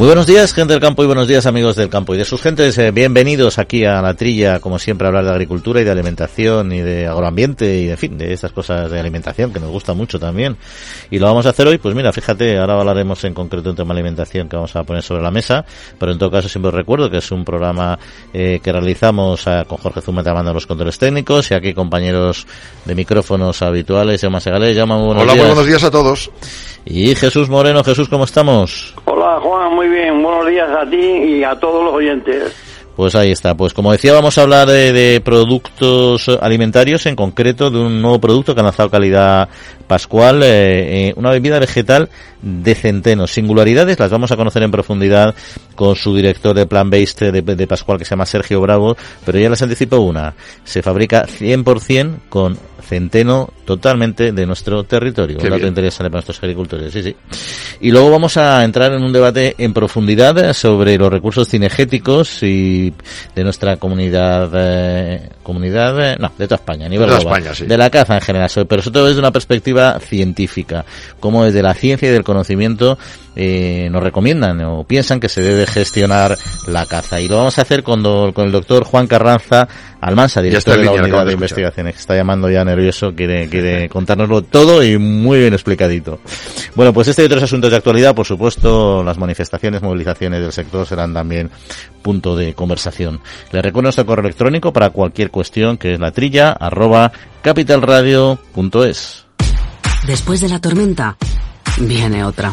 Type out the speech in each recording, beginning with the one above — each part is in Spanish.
Muy buenos días, gente del campo, y buenos días, amigos del campo y de sus gentes. Eh, bienvenidos aquí a la trilla, como siempre, a hablar de agricultura y de alimentación y de agroambiente y, de, en fin, de estas cosas de alimentación que nos gusta mucho también. Y lo vamos a hacer hoy, pues mira, fíjate, ahora hablaremos en concreto un tema de alimentación que vamos a poner sobre la mesa, pero en todo caso siempre os recuerdo que es un programa eh, que realizamos eh, con Jorge Zumeta mandando los controles técnicos y aquí compañeros de micrófonos habituales, Llama Segales, llama buenos Hola, días. buenos días a todos. Y Jesús Moreno, Jesús, ¿cómo estamos? Hola Juan, muy bien, buenos días a ti y a todos los oyentes. Pues ahí está. Pues como decía, vamos a hablar de, de, productos alimentarios, en concreto de un nuevo producto que ha lanzado calidad Pascual, eh, eh, una bebida vegetal de centeno. Singularidades las vamos a conocer en profundidad con su director de Plan Based de, de Pascual, que se llama Sergio Bravo, pero ya les anticipo una. Se fabrica 100% con centeno totalmente de nuestro territorio. Qué un dato bien. interesante para nuestros agricultores, sí, sí. Y luego vamos a entrar en un debate en profundidad sobre los recursos cinegéticos y de nuestra comunidad, eh, comunidad, eh, no, de toda España, a nivel De global. España, sí. De la caza en general, pero sobre todo desde una perspectiva científica, como desde la ciencia y del conocimiento eh, nos recomiendan o piensan que se debe gestionar la caza. Y lo vamos a hacer con, do- con el doctor Juan Carranza Almansa, director de la línea, unidad de investigaciones, que está llamando ya nervioso, quiere, quiere contárnoslo todo y muy bien explicadito. Bueno, pues este y otros asuntos de actualidad, por supuesto, las manifestaciones, movilizaciones del sector serán también punto de conversación. Le recuerdo nuestro correo electrónico para cualquier cuestión, que es la trilla, arroba capitalradio.es. Después de la tormenta, viene otra.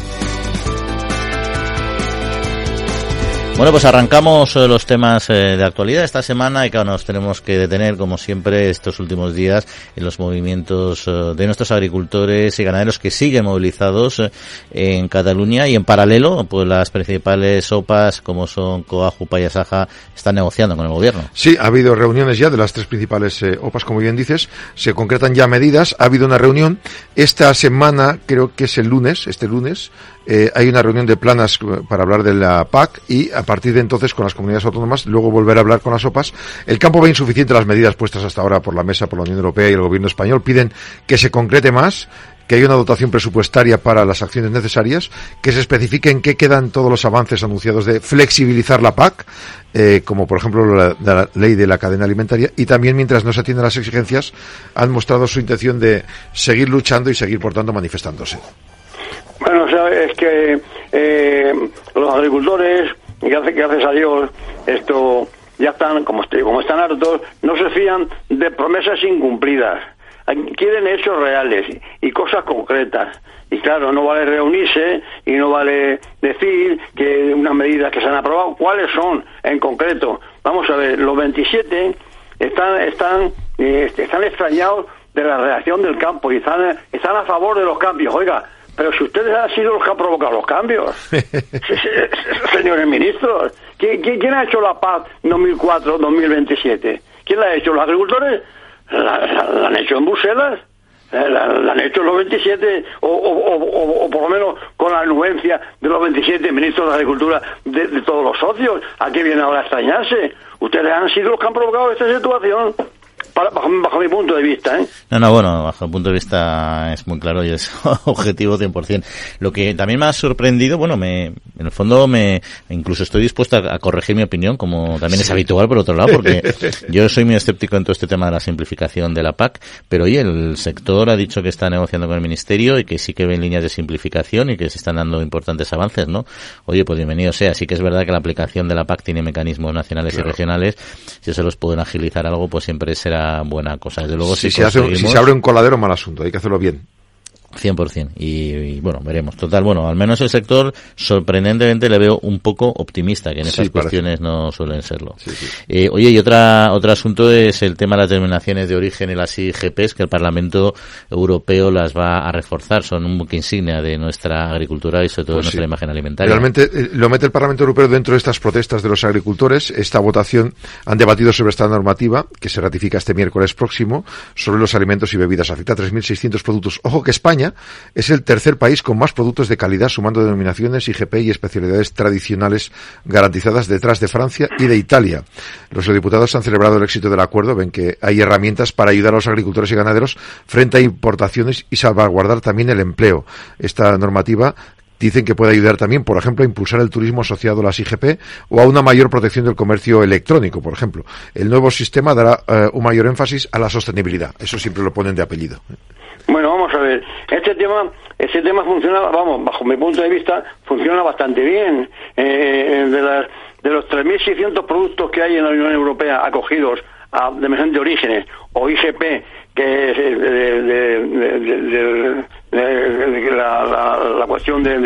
Bueno, pues arrancamos eh, los temas eh, de actualidad esta semana y claro, nos tenemos que detener, como siempre, estos últimos días en los movimientos eh, de nuestros agricultores y ganaderos que siguen movilizados en Cataluña y en paralelo, pues las principales OPAs, como son Coa, Jupa y Asaja, están negociando con el gobierno. Sí, ha habido reuniones ya de las tres principales OPAs, como bien dices. Se concretan ya medidas. Ha habido una reunión. Esta semana, creo que es el lunes, este lunes, eh, hay una reunión de planas eh, para hablar de la PAC y a partir de entonces con las comunidades autónomas, luego volver a hablar con las OPAs. El campo ve insuficiente las medidas puestas hasta ahora por la mesa, por la Unión Europea y el gobierno español. Piden que se concrete más que haya una dotación presupuestaria para las acciones necesarias, que se especifique en qué quedan todos los avances anunciados de flexibilizar la PAC, eh, como por ejemplo la, la ley de la cadena alimentaria, y también mientras no se atiendan las exigencias, han mostrado su intención de seguir luchando y seguir, por tanto, manifestándose. Bueno, sabes que eh, los agricultores, gracias, a Dios, esto ya están, como, como están hartos, no se fían de promesas incumplidas. Quieren hechos reales y cosas concretas. Y claro, no vale reunirse y no vale decir que unas medidas que se han aprobado, ¿cuáles son en concreto? Vamos a ver, los 27 están, están, eh, están extrañados de la reacción del campo y están, están a favor de los cambios. Oiga, pero si ustedes han sido los que han provocado los cambios, señores ministros, ¿quién, ha hecho la paz 2004-2027? ¿Quién la ha hecho? ¿Los agricultores? ¿La, la- la han hecho en Bruselas? Eh, La, la han hecho los 27, o, o, o, o- o por lo menos con la anuencia de los 27 ministros de Agricultura de, de todos los socios. ¿A qué viene ahora a extrañarse? Ustedes han sido los que han provocado esta situación, para- bajo, bajo mi punto de vista. ¿eh? No, no, bueno, bajo el punto de vista es muy claro y es objetivo 100%. Lo que también me ha sorprendido, bueno, me, en el fondo me, incluso estoy dispuesto a, a corregir mi opinión, como también es habitual por otro lado, porque yo soy muy escéptico en todo este tema de la simplificación de la PAC, pero oye, el sector ha dicho que está negociando con el ministerio y que sí que ven líneas de simplificación y que se están dando importantes avances, ¿no? Oye, pues bienvenido sea. Sí que es verdad que la aplicación de la PAC tiene mecanismos nacionales y regionales. Si se los pueden agilizar algo, pues siempre será buena cosa. Desde luego, si, si, se hace, si se abre un coladero, mal asunto, hay que hacerlo bien. 100%. Y, y, bueno, veremos. Total, bueno, al menos el sector sorprendentemente le veo un poco optimista, que en esas cuestiones no suelen serlo. Eh, oye, y otra, otro asunto es el tema de las denominaciones de origen y las IGPs, que el Parlamento Europeo las va a reforzar. Son un buque insignia de nuestra agricultura y sobre todo de pues nuestra imagen alimentaria. Realmente eh, lo mete el Parlamento Europeo dentro de estas protestas de los agricultores. Esta votación han debatido sobre esta normativa, que se ratifica este miércoles próximo, sobre los alimentos y bebidas. Afecta a 3.600 productos. Ojo que España es el tercer país con más productos de calidad sumando denominaciones IGP y especialidades tradicionales garantizadas detrás de Francia y de Italia. Los diputados han celebrado el éxito del acuerdo, ven que hay herramientas para ayudar a los agricultores y ganaderos frente a importaciones y salvaguardar también el empleo. Esta normativa dicen que puede ayudar también, por ejemplo, a impulsar el turismo asociado a las IGP o a una mayor protección del comercio electrónico, por ejemplo. El nuevo sistema dará eh, un mayor énfasis a la sostenibilidad. Eso siempre lo ponen de apellido. Bueno, vamos a ver. Este tema, este tema funciona, vamos, bajo mi punto de vista, funciona bastante bien. Eh, de, las, de los 3.600 productos que hay en la Unión Europea acogidos a de orígenes o IGP, que es de, la, la, cuestión de,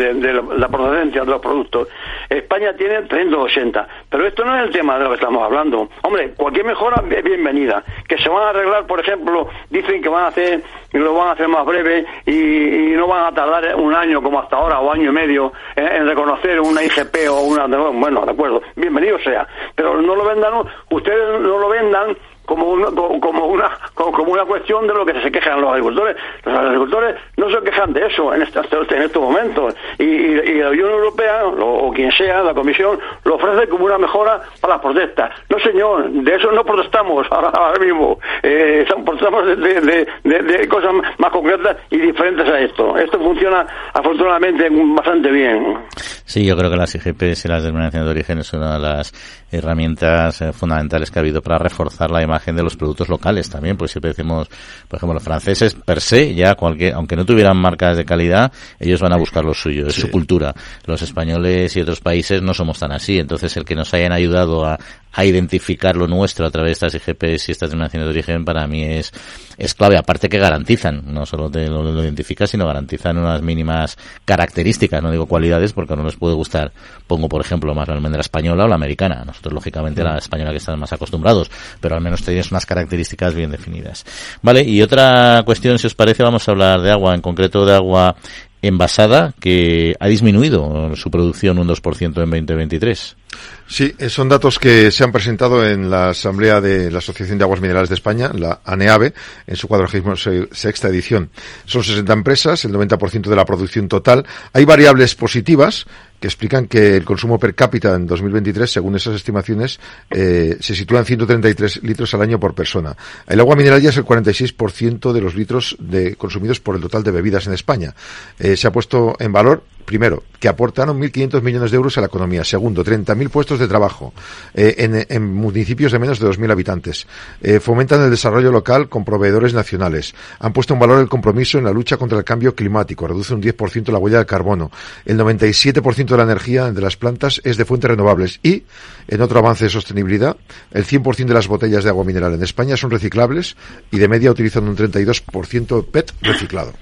la procedencia de los productos. España tiene 380, pero esto no es el tema de lo que estamos hablando. Hombre, cualquier mejora es bienvenida. Que se van a arreglar, por ejemplo, dicen que van a hacer, lo van a hacer más breve y, no van a tardar un año como hasta ahora o año y medio en, reconocer una IGP o una. Bueno, de acuerdo, bienvenido sea. Pero no lo vendan, ustedes no lo vendan como una, como una como una cuestión de lo que se quejan los agricultores. Los agricultores no se quejan de eso en, este, en estos momentos. Y, la Unión Europea, o, quien sea, la Comisión, lo ofrece como una mejora para las protestas. No, señor, de eso no protestamos ahora, mismo. Eh, protestamos de, de, cosas más concretas y diferentes a esto. Esto funciona afortunadamente bastante bien. Sí, yo creo que las IGPs y las denominaciones de origen es una de las herramientas eh, fundamentales que ha habido para reforzar la imagen de los productos locales también, pues siempre decimos, por ejemplo, los franceses per se, ya cualquier, aunque no tuvieran marcas de calidad, ellos van a buscar lo suyo, es su cultura. Los españoles y otros países no somos tan así, entonces el que nos hayan ayudado a, a identificar lo nuestro a través de estas IGPs y estas denominaciones de origen para mí es, es clave. Aparte que garantizan, no solo te lo, lo identificas, sino garantizan unas mínimas características, no digo cualidades porque no les puede gustar. Pongo, por ejemplo, más la almendra española o la americana. Nosotros, lógicamente, la española que están más acostumbrados, pero al menos tienes unas características bien definidas. Vale, y otra cuestión, si os parece, vamos a hablar de agua, en concreto de agua envasada, que ha disminuido su producción un 2% en 2023. Sí, eh, son datos que se han presentado en la Asamblea de la Asociación de Aguas Minerales de España, la ANEAVE, en su sexta edición. Son 60 empresas, el 90% de la producción total. Hay variables positivas que explican que el consumo per cápita en 2023, según esas estimaciones, eh, se sitúa en 133 litros al año por persona. El agua mineral ya es el 46% de los litros de, consumidos por el total de bebidas en España. Eh, se ha puesto en valor primero, que aportaron 1.500 millones de euros a la economía. Segundo, 30.000 puestos de trabajo eh, en, municipios de menos de 2.000 habitantes. Eh, fomentan el desarrollo local con proveedores nacionales. Han puesto en valor el compromiso en la lucha contra el cambio climático. Reduce un 10% la huella de carbono. El 97% de la energía de las plantas es de fuentes renovables. Y, en otro avance de sostenibilidad, el 100% de las botellas de agua mineral en España son reciclables y de media utilizan un 32% PET reciclado.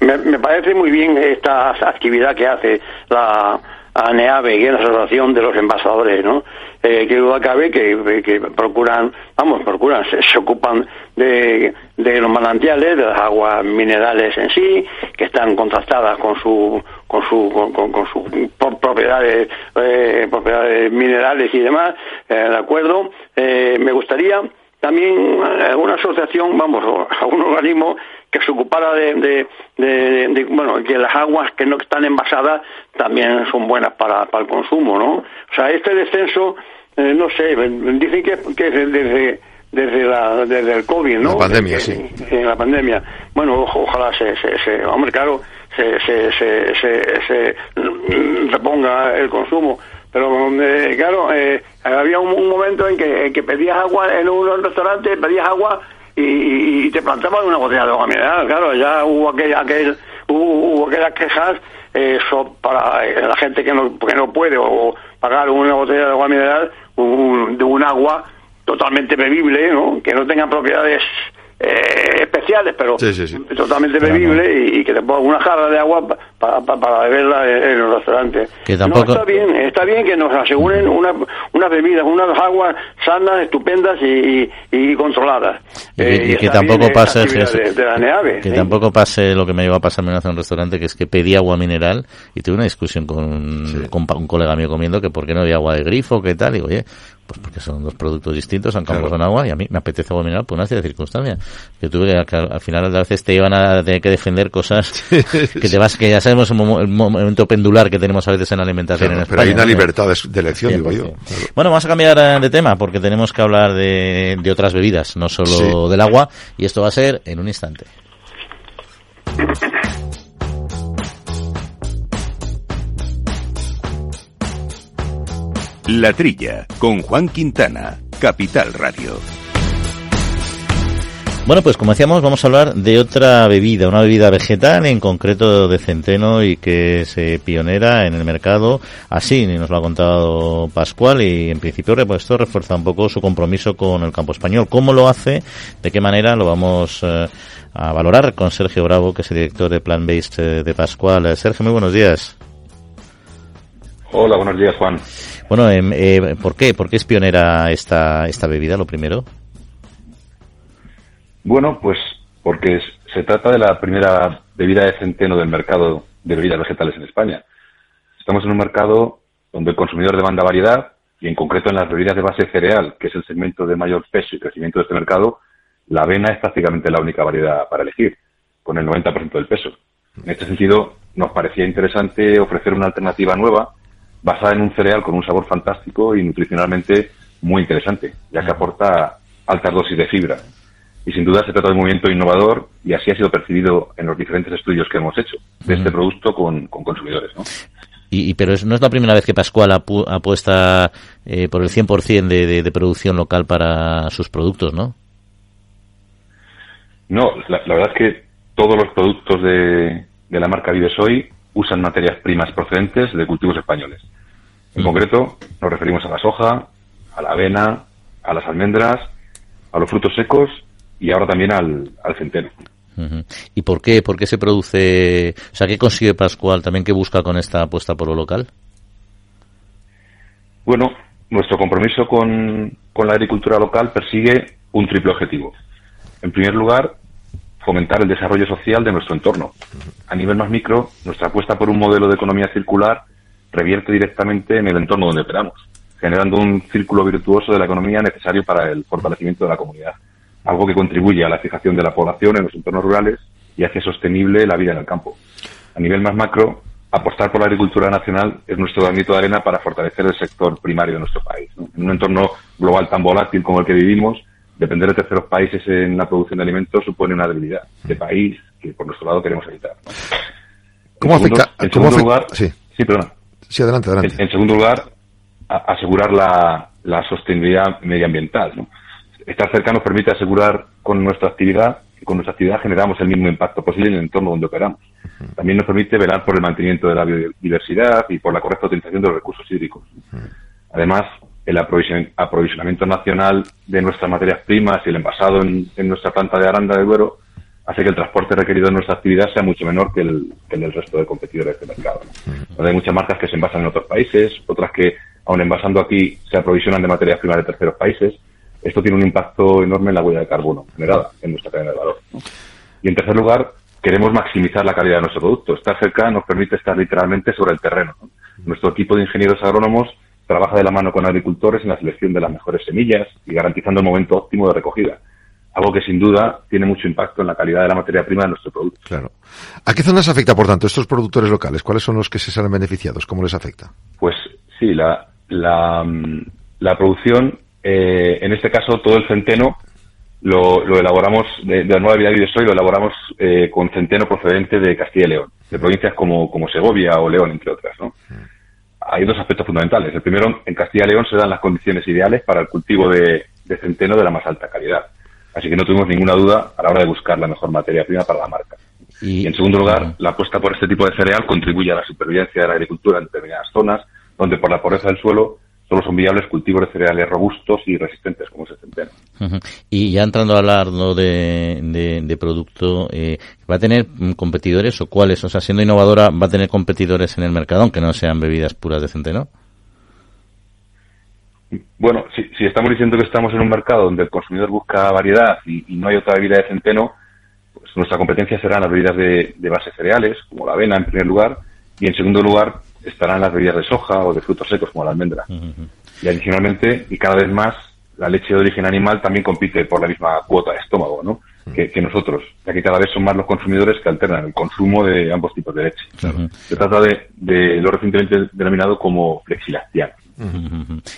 Me, parece muy bien esta actividad que hace la ANEAVE, y la Asociación de los Envasadores, ¿no? Eh, que duda cabe que, que, procuran, vamos, procuran, se, ocupan de, de, los manantiales, de las aguas minerales en sí, que están contrastadas con su con su con, con, propiedades eh, propiedades minerales y demás, eh, de acuerdo. Eh, me gustaría también una asociación, vamos, a un organismo que se ocupara de, de, bueno, que las aguas que no están envasadas también son buenas para, para el consumo, ¿no? O sea, este descenso, eh, no sé, dicen que, que desde desde la desde el COVID, ¿no? La pandemia, sí. En la pandemia. Bueno, ojalá se, se, se hombre, claro, se, se, se, se, se reponga el consumo. Pero, eh, claro, eh, había un, momento en que, en que pedías agua en un restaurante, pedías agua y, te planteaban una botella de agua mineral. Claro, ya hubo, aquel, aquel hubo, aquellas quejas eh, para eh, la gente que no, que no puede o pagar una botella de agua mineral de un agua totalmente bebible, ¿no? que no tenga propiedades eh, especiales, pero Sí, sí, sí. totalmente bebible y, y que te pongan una jarra de agua pa- pa- para beberla en, en el restaurante. Que tampoco- No, está bien, está bien que nos aseguren una, unas bebidas, unas aguas sanas, estupendas y, y, y controladas. Y que, Eh, que tampoco pase de, de la NEAVE, que ¿eh? tampoco pase lo que me llevó a pasarme en un restaurante que es que pedí agua mineral y tuve una discusión con, con un colega mío comiendo que por qué no había agua de grifo que tal y digo oye pues porque son dos productos distintos ambos Claro. son agua y a mí me apetece agua mineral por una serie de circunstancias que tuve que, al al final a veces te iban a tener que defender cosas que te vas que ya sabemos el, momento pendular que tenemos a veces en la alimentación Claro, en pero España hay una ¿no? libertad de, de elección, digo yo. 100%. Bueno, vamos a cambiar eh, de tema porque tenemos que hablar de, de otras bebidas, no solo Sí. del agua, y esto va a ser en un instante. La Trilla, con Juan Quintana, Capital Radio. Bueno, pues como decíamos, vamos a hablar de otra bebida, una bebida vegetal, en concreto de centeno y que es eh, pionera en el mercado. Así nos lo ha contado Pascual y en principio pues, esto refuerza un poco su compromiso con el campo español. ¿Cómo lo hace? ¿De qué manera? Lo vamos eh, a valorar con Sergio Bravo, que es el director de Plan Based eh, de Pascual. Sergio, muy buenos días. Hola, buenos días, Juan. Bueno, em, eh, ¿por qué? ¿Por qué es pionera esta, esta bebida, lo primero? Bueno, pues porque se trata de la primera bebida de centeno del mercado de bebidas vegetales en España. Estamos en un mercado donde el consumidor demanda variedad y en concreto en las bebidas de base cereal, que es el segmento de mayor peso y crecimiento de este mercado, la avena es prácticamente la única variedad para elegir, con el 90% del peso. En este sentido, nos parecía interesante ofrecer una alternativa nueva basada en un cereal con un sabor fantástico y nutricionalmente muy interesante, ya que aporta altas dosis de fibra. Y sin duda se trata de un movimiento innovador y así ha sido percibido en los diferentes estudios que hemos hecho de este producto con, con consumidores. ¿no? Y, y- pero es- no es la primera vez que Pascual apu- apuesta eh, por el 100% de, de, de producción local para sus productos, ¿no? No, la, la verdad es que todos los productos de, de la marca Vives Hoy usan materias primas procedentes de cultivos españoles. En concreto, nos referimos a la soja, a la avena, a las almendras, a los frutos secos y ahora también al, al centeno. ¿Y por qué? ¿Por qué se produce? O sea, ¿qué consigue Pascual? ¿También qué busca con esta apuesta por lo local? Bueno, nuestro compromiso con, con la agricultura local persigue un triple objetivo. En primer lugar, fomentar el desarrollo social de nuestro entorno. A nivel más micro, nuestra apuesta por un modelo de economía circular revierte directamente en el entorno donde operamos, generando un círculo virtuoso de la economía necesario para el fortalecimiento de la comunidad, algo que contribuye a la fijación de la población en los entornos rurales y hace sostenible la vida en el campo. A nivel más macro, apostar por la agricultura nacional es nuestro granito de arena para fortalecer el sector primario de nuestro país. En un entorno global tan volátil como el que vivimos, depender de terceros países en la producción de alimentos supone una debilidad de país que por nuestro lado queremos evitar. ¿Cómo En segundo- afecta? En segundo afecta- lugar, sí. sí, perdona. Sí, adelante, adelante. En, en segundo lugar, a- asegurar la, la sostenibilidad medioambiental. ¿no? Estar cerca nos permite asegurar con nuestra actividad que con nuestra actividad generamos el mismo impacto posible en el entorno donde operamos. También nos permite velar por el mantenimiento de la biodiversidad y por la correcta utilización de los recursos hídricos. Además, el aprovision- aprovisionamiento nacional de nuestras materias primas y el envasado en, en nuestra planta de Aranda de Duero hace que el transporte requerido en nuestra actividad sea mucho menor que el, que el del resto de competidores del mercado. Hay muchas marcas que se envasan en otros países, otras que, aun envasando aquí, se aprovisionan de materias primas de terceros países. Esto tiene un impacto enorme en la huella de carbono generada en nuestra cadena de valor. ¿no? Y en tercer lugar, queremos maximizar la calidad de nuestro producto. Estar cerca nos permite estar literalmente sobre el terreno. ¿no? Nuestro equipo de ingenieros agrónomos trabaja de la mano con agricultores en la selección de las mejores semillas y garantizando el momento óptimo de recogida. Algo que sin duda tiene mucho impacto en la calidad de la materia prima de nuestro producto. Claro. ¿A qué zonas afecta, por tanto, estos productores locales? ¿Cuáles son los que se salen beneficiados? ¿Cómo les afecta? Pues sí, la, la, mm, la producción, eh, en este caso todo el centeno lo, lo elaboramos, de, de la nueva vida de soy, lo elaboramos eh, con centeno procedente de Castilla y León, de provincias como, como Segovia o León, entre otras. ¿no? Hay dos aspectos fundamentales. El primero, en Castilla y León se dan las condiciones ideales para el cultivo de, de centeno de la más alta calidad. Así que no tuvimos ninguna duda a la hora de buscar la mejor materia prima para la marca. Y, en segundo lugar, la apuesta por este tipo de cereal contribuye a la supervivencia de la agricultura en determinadas zonas, donde por la pobreza del suelo solo son viables cultivos de cereales robustos y resistentes como es el centeno. Y ya entrando a hablar de, de, producto, eh, ¿va a tener competidores o cuáles? O sea, siendo innovadora, ¿va a tener competidores en el mercado, aunque no sean bebidas puras de centeno? Bueno, si, si estamos diciendo que estamos en un mercado donde el consumidor busca variedad y, no hay otra bebida de centeno, pues nuestra competencia serán las bebidas de, de base cereales, como la avena en primer lugar, y en segundo lugar estarán las bebidas de soja o de frutos secos, como la almendra. Y adicionalmente, y cada vez más, la leche de origen animal también compite por la misma cuota de estómago, ¿no? Que, nosotros, ya que cada vez son más los consumidores que alternan el consumo de ambos tipos de leche. Se trata de, de, lo recientemente denominado como flexilactiano.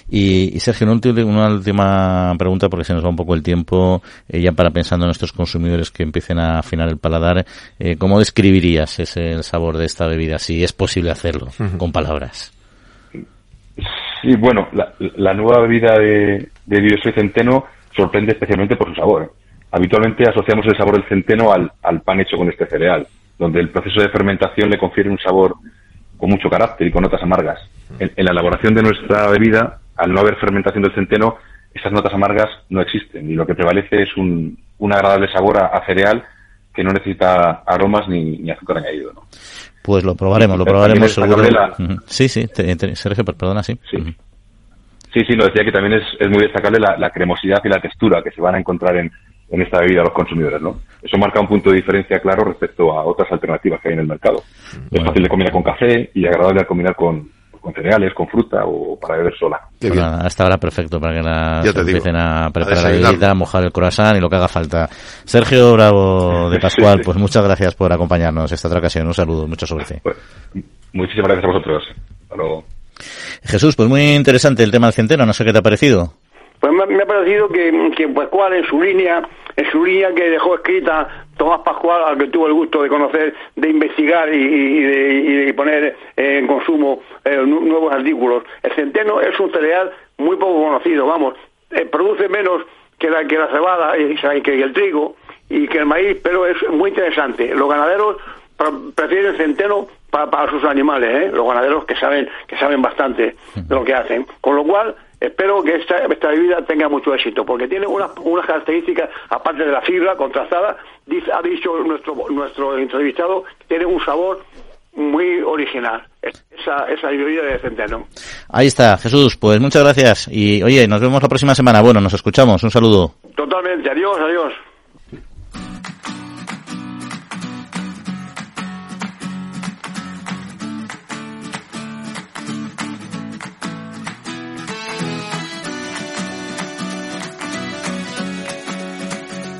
Y, Sergio, una última, pregunta porque se nos va un poco el tiempo, eh, ya para pensando en nuestros consumidores que empiecen a afinar el paladar, eh, ¿cómo describirías ese el sabor de esta bebida, si es posible hacerlo con palabras? Sí, bueno, la, nueva bebida de, de centeno sorprende especialmente por su sabor. Habitualmente asociamos el sabor del centeno al, al pan hecho con este cereal, donde el proceso de fermentación le confiere un sabor con mucho carácter y con notas amargas en, la elaboración de nuestra bebida, al no haber fermentación del centeno, esas notas amargas no existen y lo que prevalece es un, agradable sabor a, cereal que no necesita aromas ni, azúcar añadido. ¿no? Pues lo probaremos, lo probaremos seguro. Sí, sí, Sergio, perdona, sí. Sí, sí, sí, lo decía que también es, es muy destacable la, cremosidad y la textura que se van a encontrar en, en esta bebida los consumidores, ¿no? Eso marca un punto de diferencia claro respecto a otras alternativas que hay en el mercado. Es fácil de combinar con café y agradable de combinar con, con cereales, con fruta o para beber sola. hasta ahora perfecto para que la empiecen a preparar la bebida, mojar el croissant y lo que haga falta. Sergio Bravo de Pascual, pues muchas gracias por acompañarnos esta otra ocasión. Un saludo, mucha suerte. Pues, muchísimas gracias a vosotros. Hasta luego. Jesús, pues muy interesante el tema del centeno, no sé qué te ha parecido. Pues me, ha parecido que, que Pascual en su línea, en su línea que dejó escrita Tomás Pascual, al que tuvo el gusto de conocer, de investigar y, de, poner en consumo eh, nuevos artículos. El centeno es un cereal muy poco conocido, vamos, eh, produce menos que la, que la cebada y que el trigo y que el maíz, pero es muy interesante. Los ganaderos prefieren centeno para, sus animales, ¿eh? los ganaderos que saben que saben bastante de lo que hacen. Con lo cual, espero que esta, esta bebida tenga mucho éxito, porque tiene unas, unas características, aparte de la fibra contrastada, dice, ha dicho nuestro, nuestro entrevistado, tiene un sabor muy original, esa, esa bebida de centeno. Ahí está, Jesús, pues muchas gracias. Y oye, nos vemos la próxima semana. Bueno, nos escuchamos. Un saludo. Totalmente, adiós, adiós.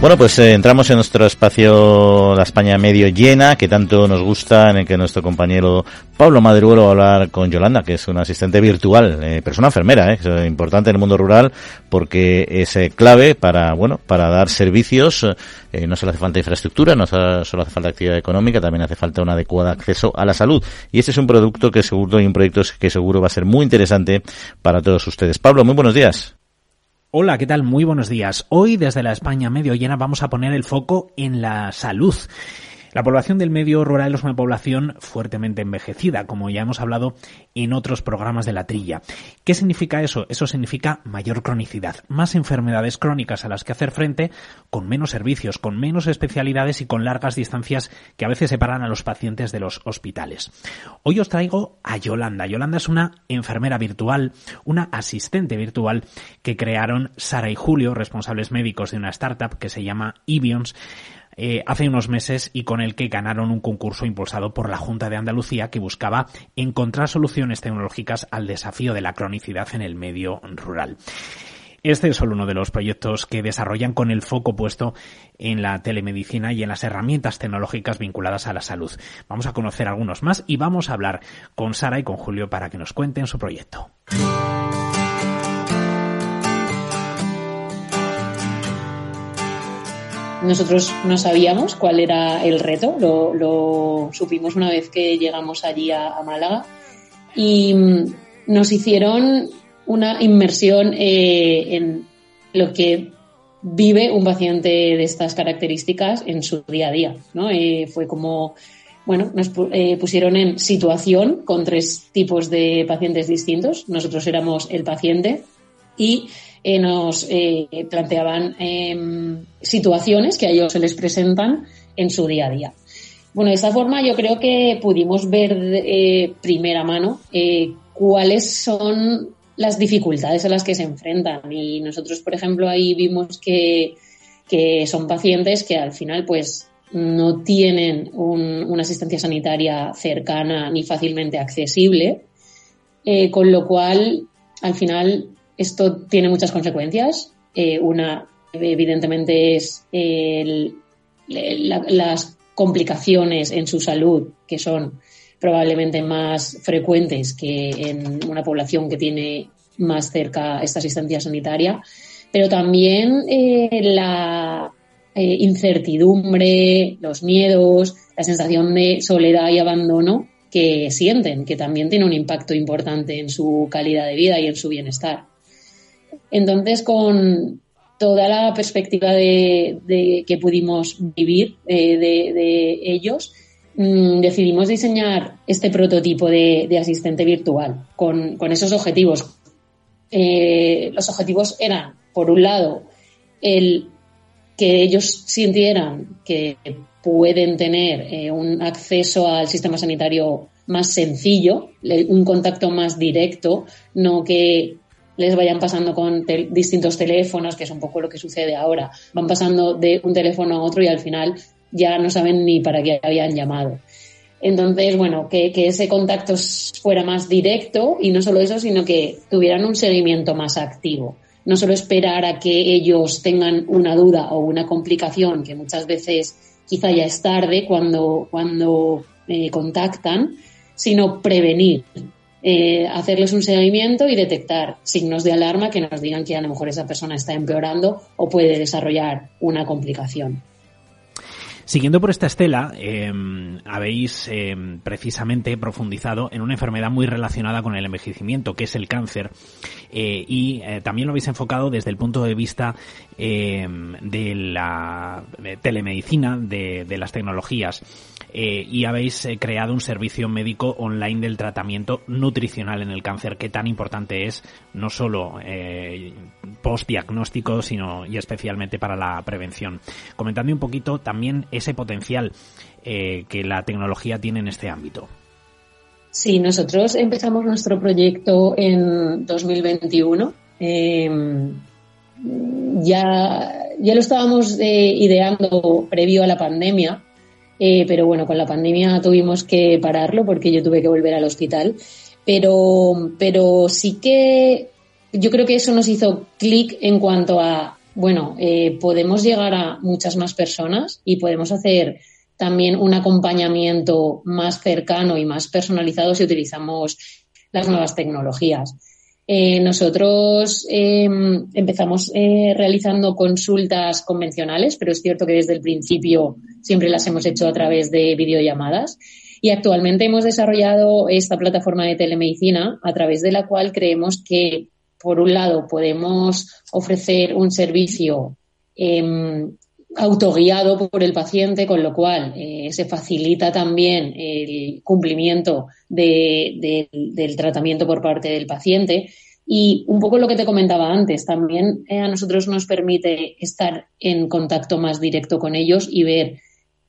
Bueno, pues eh, entramos en nuestro espacio La España medio llena, que tanto nos gusta, en el que nuestro compañero Pablo Maderuelo va a hablar con Yolanda, que es una asistente virtual, eh, persona enfermera, eh, es importante en el mundo rural porque es eh, clave para, bueno, para dar servicios. no solo hace falta infraestructura, no solo hace falta actividad económica, también hace falta un adecuado acceso a la salud. Y este es un producto que seguro y un proyecto que seguro va a ser muy interesante para todos ustedes. Pablo, muy buenos días. Hola, ¿qué tal? Muy buenos días. Hoy desde la España medio llena vamos a poner el foco en la salud. La población del medio rural es una población fuertemente envejecida, como ya hemos hablado en otros programas de la trilla. ¿Qué significa eso? Eso significa mayor cronicidad, más enfermedades crónicas a las que hacer frente, con menos servicios, con menos especialidades y con largas distancias que a veces separan a los pacientes de los hospitales. Hoy os traigo a Yolanda. Yolanda es una enfermera virtual, una asistente virtual que crearon Sara y Julio, responsables médicos de una startup que se llama Ibions, eh, hace unos meses y con el que ganaron un concurso impulsado por la Junta de Andalucía que buscaba encontrar soluciones tecnológicas al desafío de la cronicidad en el medio rural. Este es solo uno de los proyectos que desarrollan con el foco puesto en la telemedicina y en las herramientas tecnológicas vinculadas a la salud. Vamos a conocer algunos más y vamos a hablar con Sara y con Julio para que nos cuenten su proyecto. Nosotros no sabíamos cuál era el reto, lo, supimos una vez que llegamos allí a, Málaga y mm, nos hicieron una inmersión eh, en lo que vive un paciente de estas características en su día a día. ¿no? Eh, fue como, bueno, nos eh, pusieron en situación con tres tipos de pacientes distintos. Nosotros éramos el paciente y eh, nos planteaban em, situaciones que a ellos se les presentan en su día a día. Bueno, de esta forma yo creo que pudimos ver de primera mano cuáles son las dificultades a las que se enfrentan. Y nosotros, por ejemplo, ahí vimos que, son pacientes que al final, pues, no tienen una asistencia sanitaria cercana ni fácilmente accesible, eh, con lo cual, al final, esto tiene muchas consecuencias. Eh, una, evidentemente, es las complicaciones en su salud, que son probablemente más frecuentes que en una población que tiene más cerca esta asistencia sanitaria, pero también eh, la eh, incertidumbre, los miedos, la sensación de soledad y abandono que sienten, que también tiene un impacto importante en su calidad de vida y en su bienestar. Entonces, con toda la perspectiva de, que pudimos vivir eh, de ellos, Mm, decidimos diseñar este prototipo de, asistente virtual con, esos objetivos. Eh, los objetivos eran, por un lado, el que ellos sintieran que pueden tener eh, un acceso al sistema sanitario más sencillo, un contacto más directo, no que les vayan pasando con distintos teléfonos, que es un poco lo que sucede ahora. Van pasando de un teléfono a otro y al final ya no saben ni para qué habían llamado. Entonces, bueno, que, ese contacto fuera más directo y no solo eso, sino que tuvieran un seguimiento más activo. No solo esperar a que ellos tengan una duda o una complicación, que muchas veces quizá ya es tarde cuando, cuando eh, contactan, sino prevenir, eh, hacerles un seguimiento y detectar signos de alarma que nos digan que a lo mejor esa persona está empeorando o puede desarrollar una complicación. Siguiendo por esta estela, em, habéis em, precisamente profundizado en una enfermedad muy relacionada con el envejecimiento, que es el cáncer, eh, y eh, también lo habéis enfocado desde el punto de vista em, de la telemedicina, de, las tecnologías. Eh, y habéis creado un servicio médico online del tratamiento nutricional en el cáncer, que tan importante es no solo post-diagnóstico, sino y especialmente para la prevención. Comentadme un poquito también ese potencial que la tecnología tiene en este ámbito. Sí, nosotros empezamos nuestro proyecto en 2021. Em, ya, ya lo estábamos ideando previo a la pandemia, eh, pero bueno, con la pandemia tuvimos que pararlo porque yo tuve que volver al hospital. Pero, pero sí que yo creo que eso nos hizo clic en cuanto a, bueno, eh, podemos llegar a muchas más personas y podemos hacer también un acompañamiento más cercano y más personalizado si utilizamos las nuevas tecnologías. Eh, nosotros em, empezamos eh, realizando consultas convencionales, pero es cierto que desde el principio siempre las hemos hecho a través de videollamadas. Y actualmente hemos desarrollado esta plataforma de telemedicina a través de la cual creemos que, por un lado, podemos ofrecer un servicio em, autoguiado por el paciente, con lo cual eh, se facilita también el cumplimiento del tratamiento por parte del paciente. Y un poco lo que te comentaba antes, también eh, a nosotros nos permite estar en contacto más directo con ellos y ver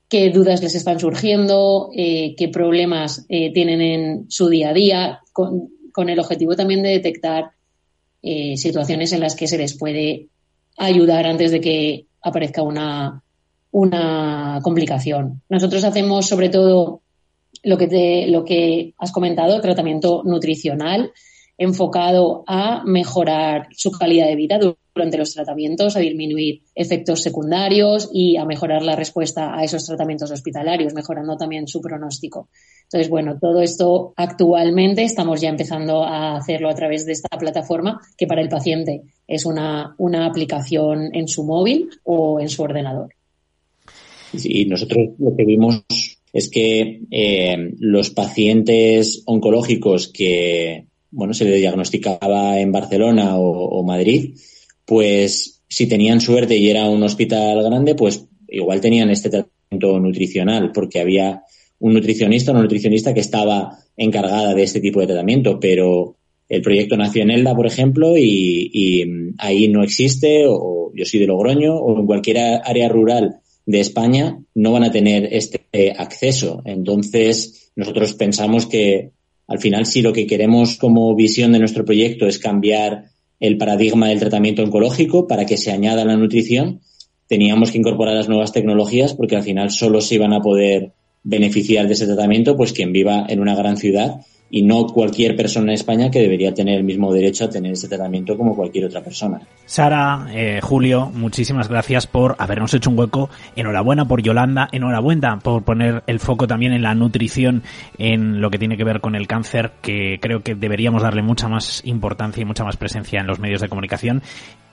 qué dudas les están surgiendo, eh, qué problemas tienen en su día a día, con, con el objetivo también de detectar situaciones en las que se les puede ayudar antes de que aparezca una, una complicación. Nosotros hacemos sobre todo lo que, te, lo que has comentado, tratamiento nutricional enfocado a mejorar su calidad de vida durante los tratamientos, a disminuir efectos secundarios y a mejorar la respuesta a esos tratamientos hospitalarios, mejorando también su pronóstico. Entonces, bueno, todo esto actualmente estamos ya empezando a hacerlo a través de esta plataforma que para el paciente es una, una aplicación en su móvil o en su ordenador. Sí, nosotros lo que vimos es que eh, los pacientes oncológicos que bueno se le diagnosticaba en Barcelona o, Madrid, pues si tenían suerte y era un hospital grande, pues igual tenían este tratamiento nutricional, porque había un nutricionista, una nutricionista que estaba encargada de este tipo de tratamiento, pero el proyecto nació Elda, por ejemplo, y, ahí no existe, o yo soy de Logroño, o en cualquier área rural de España no van a tener este acceso. Entonces, nosotros pensamos que al final, si lo que queremos como visión de nuestro proyecto es cambiar el paradigma del tratamiento oncológico para que se añada la nutrición, teníamos que incorporar las nuevas tecnologías porque al final solo se iban a poder beneficiar de ese tratamiento pues quien viva en una gran ciudad y no cualquier persona en España que debería tener el mismo derecho a tener ese tratamiento como cualquier otra persona. Sara, eh, Julio, muchísimas gracias por habernos hecho un hueco. Enhorabuena por Yolanda, enhorabuena por poner el foco también en la nutrición, en lo que tiene que ver con el cáncer, que creo que deberíamos darle mucha más importancia y mucha más presencia en los medios de comunicación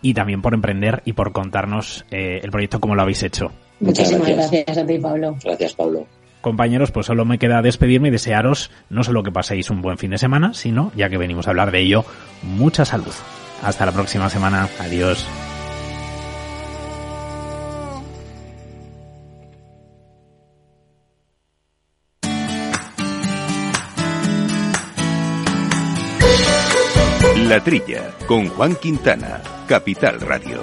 y también por emprender y por contarnos eh, el proyecto como lo habéis hecho. Muchísimas gracias a ti, Pablo. Gracias, Pablo. Compañeros, pues solo me queda despedirme y desearos no solo que paséis un buen fin de semana, sino, ya que venimos a hablar de ello, mucha salud. Hasta la próxima semana. Adiós. La Trilla, con Juan Quintana, Capital Radio.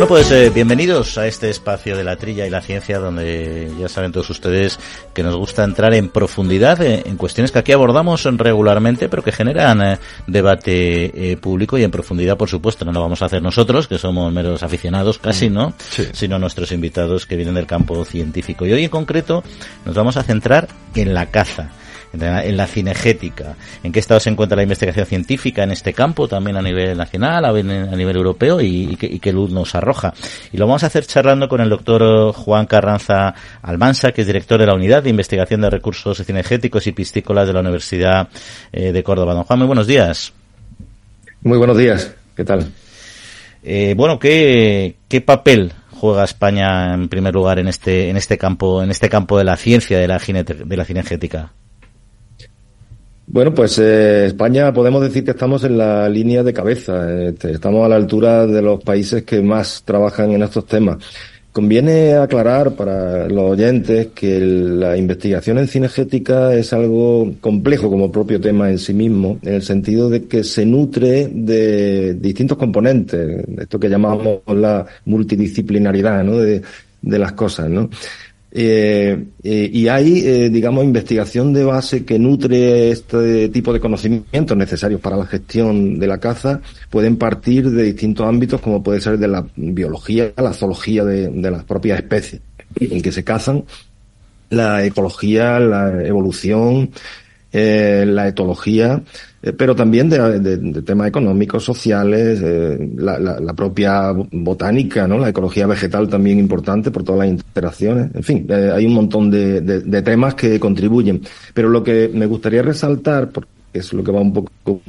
Bueno, pues eh, bienvenidos a este espacio de la trilla y la ciencia, donde ya saben todos ustedes que nos gusta entrar en profundidad eh, en cuestiones que aquí abordamos regularmente, pero que generan eh, debate público y en profundidad, por supuesto, no lo vamos a hacer nosotros, que somos meros aficionados, casi, ¿no? Sino nuestros invitados que vienen del campo científico. Y hoy en concreto nos vamos a centrar en la caza en la cinegética, en qué estado se encuentra la investigación científica en este campo, también a nivel nacional, a nivel europeo y, qué, luz nos arroja. Y lo vamos a hacer charlando con el doctor Juan Carranza Almansa, que es director de la Unidad de Investigación de Recursos Cinegéticos y Pistícolas de la Universidad eh, de Córdoba. Don Juan, muy buenos días. Muy buenos días, ¿qué tal? Eh, bueno, ¿qué, ¿qué papel juega España en primer lugar en este en este campo en este campo de la ciencia de la de la cinegética? Bueno, pues eh, España podemos decir que estamos en la línea de cabeza, este, estamos a la altura de los países que más trabajan en estos temas. Conviene aclarar para los oyentes que la investigación en cinegética es algo complejo como propio tema en sí mismo, en el sentido de que se nutre de distintos componentes, esto que llamamos la multidisciplinaridad ¿no? de, de las cosas, ¿no? Eh, eh, y hay, eh, digamos, investigación de base que nutre este tipo de conocimientos necesarios para la gestión de la caza. Pueden partir de distintos ámbitos, como puede ser de la biología, la zoología de, las propias especies en que se cazan, la ecología, la evolución, la etología, eh, pero también de, temas económicos, sociales, eh, la, propia botánica, ¿no? La ecología vegetal también importante por todas las interacciones. En fin, hay un montón de, temas que contribuyen. Pero lo que me gustaría resaltar, porque es lo que va un poco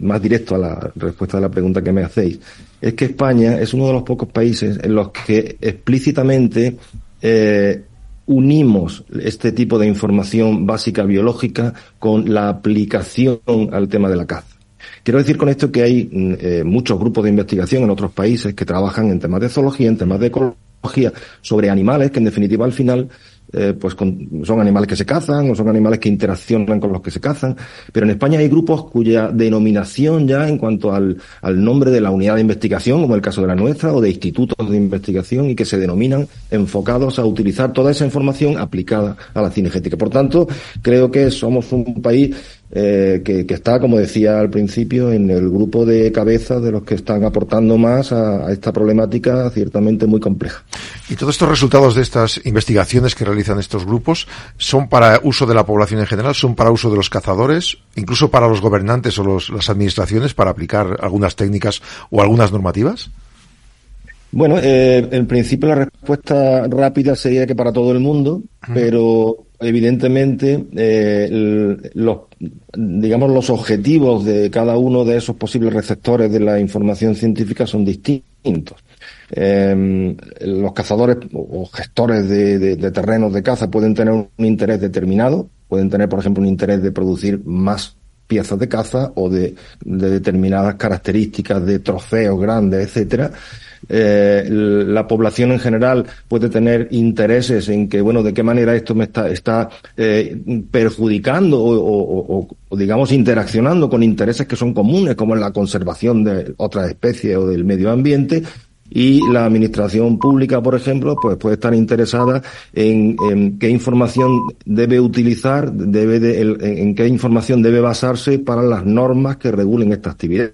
más directo a la respuesta de la pregunta que me hacéis, es que España es uno de los pocos países en los que explícitamente eh, unimos este tipo de información básica biológica con la aplicación al tema de la caza. Quiero decir con esto que hay mm, eh, muchos grupos de investigación en otros países que trabajan en temas de zoología, en temas de ecología, sobre animales que en definitiva al final eh, pues son animales que se cazan o son animales que interaccionan con los que se cazan, pero en España hay grupos cuya denominación ya en cuanto al, al nombre de la unidad de investigación, como el caso de la nuestra, o de institutos de investigación y que se denominan enfocados a utilizar toda esa información aplicada a la cinegética. Por tanto, creo que somos un país eh, que, está, como decía al principio, en el grupo de cabeza de los que están aportando más a, esta problemática ciertamente muy compleja. ¿Y todos estos resultados de estas investigaciones que realizan estos grupos son para uso de la población en general, son para uso de los cazadores, incluso para los gobernantes o las administraciones para aplicar algunas técnicas o algunas normativas? Bueno, eh, en principio la respuesta rápida sería que para todo el mundo, pero evidentemente eh, los digamos los objetivos de cada uno de esos posibles receptores de la información científica son distintos. Em, los cazadores o gestores de, terrenos de caza pueden tener un interés determinado pueden tener por ejemplo un interés de producir más piezas de caza o de, de determinadas características de trofeos grandes, etcétera, eh, la población en general puede tener intereses en que, bueno, de qué manera esto me está, está eh, perjudicando o, digamos, interaccionando con intereses que son comunes, como en la conservación de otras especies o del medio ambiente, y la administración pública, por ejemplo, pues puede estar interesada en, en qué información debe utilizar, debe de, en qué información debe basarse para las normas que regulen esta actividad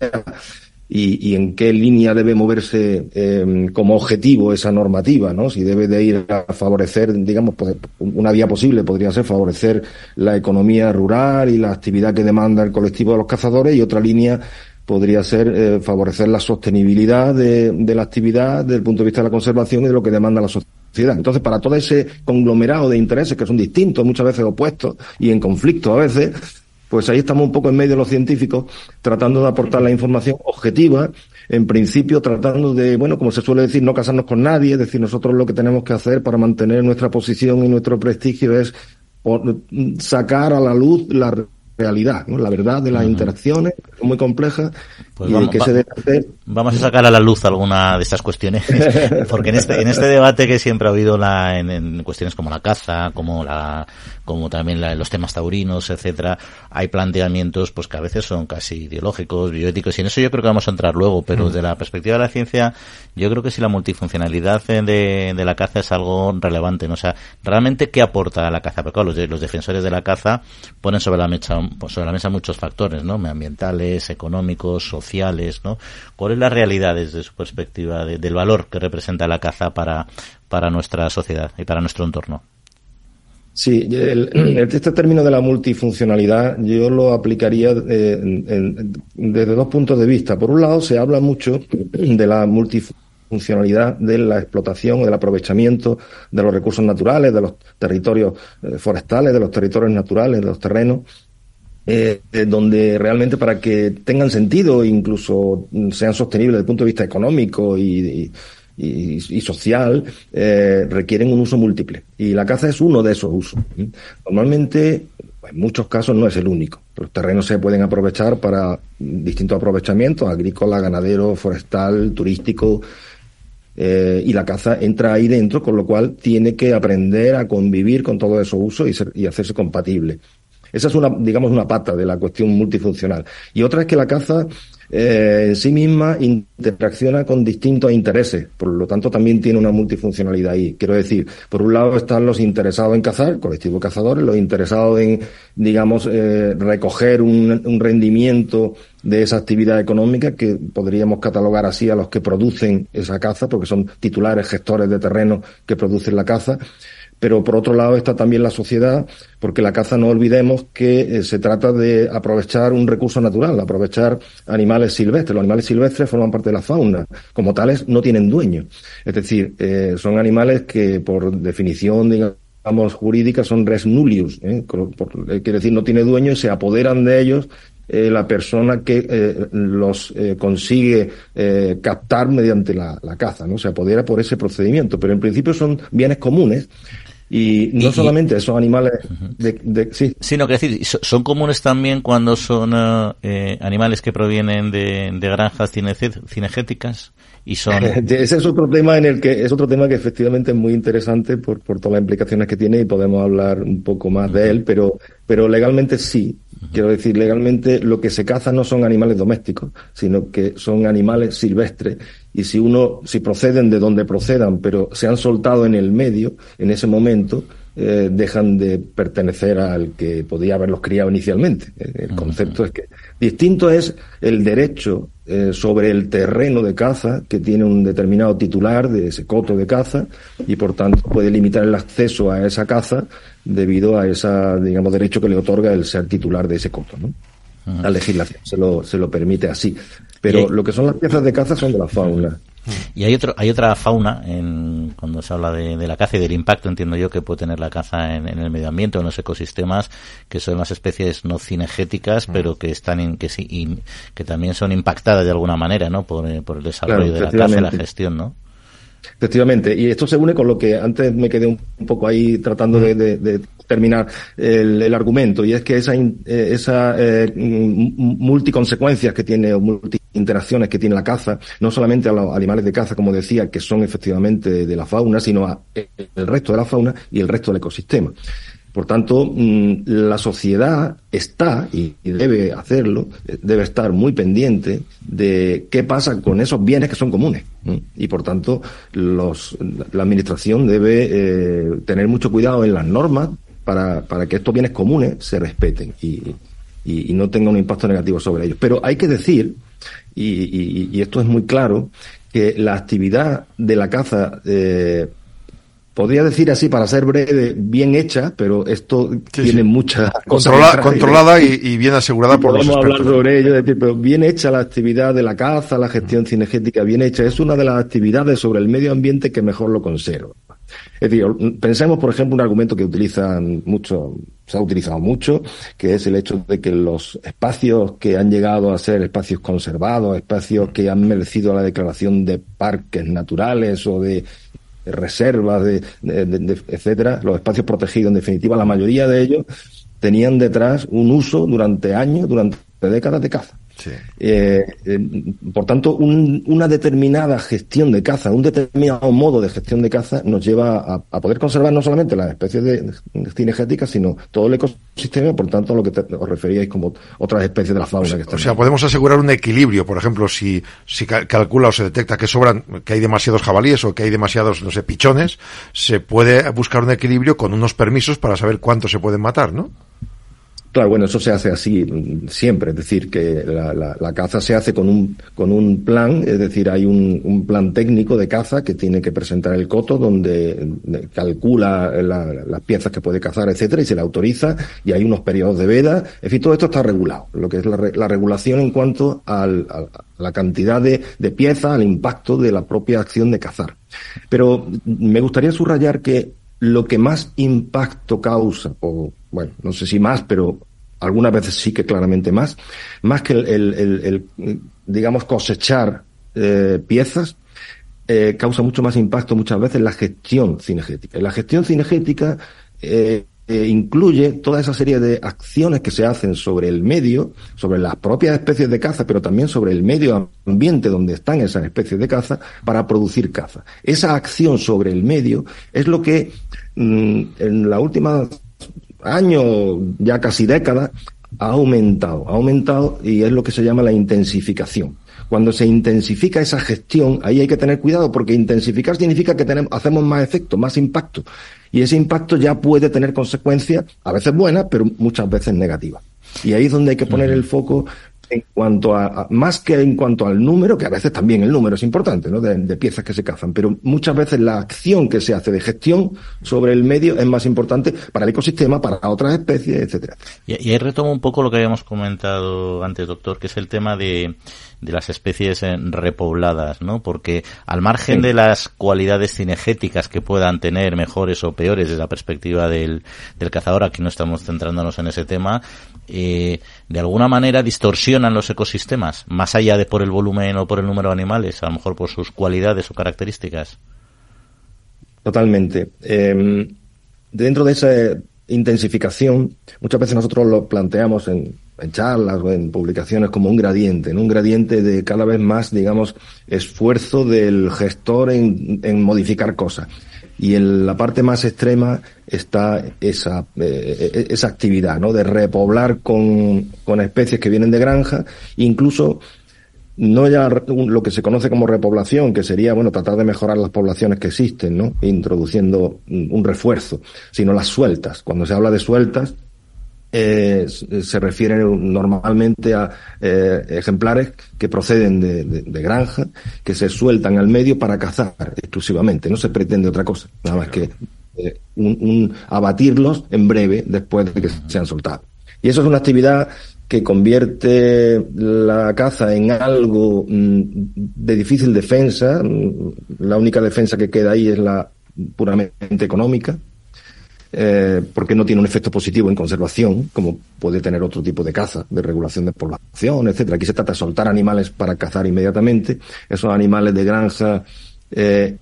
y, en qué línea debe moverse em, como objetivo esa normativa, ¿no? Si debe de ir a favorecer, digamos, pues, una vía posible podría ser favorecer la economía rural y la actividad que demanda el colectivo de los cazadores y otra línea podría ser eh, favorecer la sostenibilidad de, de, la actividad desde el punto de vista de la conservación y de lo que demanda la sociedad. Entonces, para todo ese conglomerado de intereses que son distintos, muchas veces opuestos y en conflicto a veces, pues ahí estamos un poco en medio de los científicos, tratando de aportar la información objetiva, en principio tratando de, bueno, como se suele decir, no casarnos con nadie, es decir, nosotros lo que tenemos que hacer para mantener nuestra posición y nuestro prestigio es sacar a la luz la realidad, ¿no? la verdad de las interacciones, muy complejas, pues y vamos, que se debe hacer. Vamos a sacar a la luz alguna de estas cuestiones, porque en este, en este debate que siempre ha habido la, en, cuestiones como la caza, como la, como también los temas taurinos, etcétera, hay planteamientos pues que a veces son casi ideológicos, bioéticos, y en eso yo creo que vamos a entrar luego, pero desde la perspectiva de la ciencia, yo creo que si la multifuncionalidad de, de la caza es algo relevante, ¿no? o sea, realmente qué aporta a la caza, porque los, los defensores de la caza ponen sobre la mesa, sobre la mesa muchos factores, ¿no? Ambientales, económicos, sociales, ¿no? ¿Cuál es la realidad desde su perspectiva del valor que representa la caza para, para nuestra sociedad y para nuestro entorno? Sí, el, este término de la multifuncionalidad yo lo aplicaría eh, desde dos puntos de vista. Por un lado, se habla mucho de la multifuncionalidad de la explotación del aprovechamiento de los recursos naturales, de los territorios eh, forestales, de los territorios naturales, de los terrenos, eh, donde realmente para que tengan sentido, incluso sean sostenibles desde el punto de vista económico y, social, eh, requieren un uso múltiple. Y la caza es uno de esos usos. Normalmente, en muchos casos no es el único. Los terrenos se pueden aprovechar para distintos aprovechamientos, agrícola, ganadero, forestal, turístico, eh, y la caza entra ahí dentro, con lo cual tiene que aprender a convivir con todos esos usos y hacerse compatible. Esa es una, digamos, una pata de la cuestión multifuncional. Y otra es que la caza eh, en sí misma interacciona con distintos intereses, por lo tanto también tiene una multifuncionalidad ahí. Quiero decir, por un lado están los interesados en cazar, colectivo cazadores, los interesados en, digamos, eh, recoger un, un rendimiento de esa actividad económica que podríamos catalogar así a los que producen esa caza, porque son titulares, gestores de terreno que producen la caza pero por otro lado está también la sociedad, porque la caza no olvidemos que eh, se trata de aprovechar un recurso natural, aprovechar animales silvestres. Los animales silvestres forman parte de la fauna, como tales no tienen dueño. Es decir, eh, son animales que por definición, digamos, jurídica son res nullius, ¿eh? quiere decir no tiene dueño y se apoderan de ellos la persona que los consigue captar mediante la, la, caza, ¿no? Se apodera por ese procedimiento, pero en principio son bienes comunes y no solamente esos animales de, de, sí. Sino que decir, son comunes también cuando son eh, animales que provienen de, de granjas cinegéticas y son ese es otro tema en el que es otro tema que efectivamente es muy interesante por, por todas las implicaciones que tiene y podemos hablar un poco más de él pero pero legalmente sí. Quiero decir legalmente lo que se caza no son animales domésticos sino que son animales silvestres y si uno, si proceden de donde procedan, pero se han soltado en el medio, en ese momento, eh, dejan de pertenecer al que podía haberlos criado inicialmente. Eh, el concepto es que distinto es el derecho eh, sobre el terreno de caza que tiene un determinado titular de ese coto de caza y por tanto puede limitar el acceso a esa caza debido a ese, digamos, derecho que le otorga el ser titular de ese coto, ¿no? La legislación se lo, se lo permite así. Pero lo que son las piezas de caza son de la fauna. Y hay otro, hay otra fauna en, cuando se habla de, la caza y del impacto, entiendo yo, que puede tener la caza en, el medio ambiente en los ecosistemas, que son las especies no cinegéticas, pero que están en, que sí, que también son impactadas de alguna manera, ¿no? Por, eh, por el desarrollo de la caza y la gestión, ¿no? Efectivamente, y esto se une con lo que antes me quedé un, poco ahí tratando de, terminar el, argumento, y es que esa, eh, esa eh, multiconsecuencias que tiene o multi-interacciones que tiene la caza, no solamente a los animales de caza, como decía, que son efectivamente de la fauna, sino a el resto de la fauna y el resto del ecosistema. Por tanto, mm, la sociedad está, y debe hacerlo, debe estar muy pendiente de qué pasa con esos bienes que son comunes. Y por tanto, los, la Administración debe eh, tener mucho cuidado en las normas para, para que estos bienes comunes se respeten y, y, no tengan un impacto negativo sobre ellos. Pero hay que decir, y, y esto es muy claro, que la actividad de la caza eh, podría decir así para ser breve, bien hecha, pero esto tiene mucha controlada y, bien asegurada por los expertos. hablar sobre ello, decir, pero bien hecha la actividad de la caza, la gestión cinegética bien hecha, es una de las actividades sobre el medio ambiente que mejor lo conserva. Es decir, pensemos, por ejemplo, un argumento que utilizan mucho, se ha utilizado mucho, que es el hecho de que los espacios que han llegado a ser espacios conservados, espacios que han merecido la declaración de parques naturales o de reservas, de, etcétera, los espacios protegidos, en definitiva, la mayoría de ellos tenían detrás un uso durante años, durante décadas de caza. Eh, eh, por tanto, una determinada gestión de caza, un determinado modo de gestión de caza nos lleva a, poder conservar no solamente las especies de, cinegéticas, sino todo el ecosistema, por tanto, a lo que os referíais como otras especies de la fauna. O sea, podemos asegurar un equilibrio, por ejemplo, si, si calcula o se detecta que sobran, que hay demasiados jabalíes o que hay demasiados, no sé, pichones, se puede buscar un equilibrio con unos permisos para saber cuántos se pueden matar, ¿no? Claro, bueno, eso se hace así siempre, es decir, que la, la, caza se hace con un, con un plan, es decir, hay un, un, plan técnico de caza que tiene que presentar el coto donde calcula las piezas que puede cazar, etcétera, y se le autoriza, y hay unos periodos de veda, en fin, todo esto está regulado, lo que es la, la regulación en cuanto a la cantidad de, de piezas, al impacto de la propia acción de cazar. Pero me gustaría subrayar que lo que más impacto causa, o bueno, no sé si más, pero algunas veces sí que claramente más, más que el, digamos, cosechar eh, piezas, eh, causa mucho más impacto muchas veces la gestión cinegética. La gestión cinegética eh, incluye toda esa serie de acciones que se hacen sobre el medio, sobre las propias especies de caza, pero también sobre el medio ambiente donde están esas especies de caza para producir caza. Esa acción sobre el medio es lo que mm, en la última años, ya casi décadas, ha aumentado, ha aumentado y es lo que se llama la intensificación. Cuando se intensifica esa gestión, ahí hay que tener cuidado porque intensificar significa que tenemos, hacemos más efecto, más impacto. Y ese impacto ya puede tener consecuencias, a veces buenas, pero muchas veces negativas. Y ahí es donde hay que poner el foco en cuanto a, más que en cuanto al número, que a veces también el número es importante, ¿no? De, piezas que se cazan, pero muchas veces la acción que se hace de gestión sobre el medio es más importante para el ecosistema, para otras especies, etcétera. Y, y ahí retomo un poco lo que habíamos comentado antes, doctor, que es el tema de, de las especies eh, repobladas, ¿no? Porque al margen de las cualidades cinegéticas que puedan tener mejores o peores desde la perspectiva del, del cazador, aquí no estamos centrándonos en ese tema, eh, de alguna manera distorsionan los ecosistemas, más allá de por el volumen o por el número de animales, a lo mejor por sus cualidades o características. Totalmente. Em, dentro de esa intensificación, muchas veces nosotros lo planteamos en, charlas o en publicaciones como un gradiente, un gradiente de cada vez más, digamos, esfuerzo del gestor en, en modificar cosas y en la parte más extrema está esa, eh, esa actividad, ¿no? De repoblar con, con especies que vienen de granja, incluso no ya lo que se conoce como repoblación, que sería, bueno, tratar de mejorar las poblaciones que existen, ¿no? Introduciendo un refuerzo, sino las sueltas. Cuando se habla de sueltas, eh, se refiere normalmente a eh, ejemplares que proceden de, de, granja, que se sueltan al medio para cazar exclusivamente. No se pretende otra cosa, nada más que eh, un, abatirlos en breve después de que sean soltados. Y eso es una actividad que convierte la caza en algo mm, de difícil defensa. La única defensa que queda ahí es la puramente económica, eh, porque no tiene un efecto positivo en conservación, como puede tener otro tipo de caza, de regulación de población, etcétera. Aquí se trata de soltar animales para cazar inmediatamente. Esos animales de granja, eh,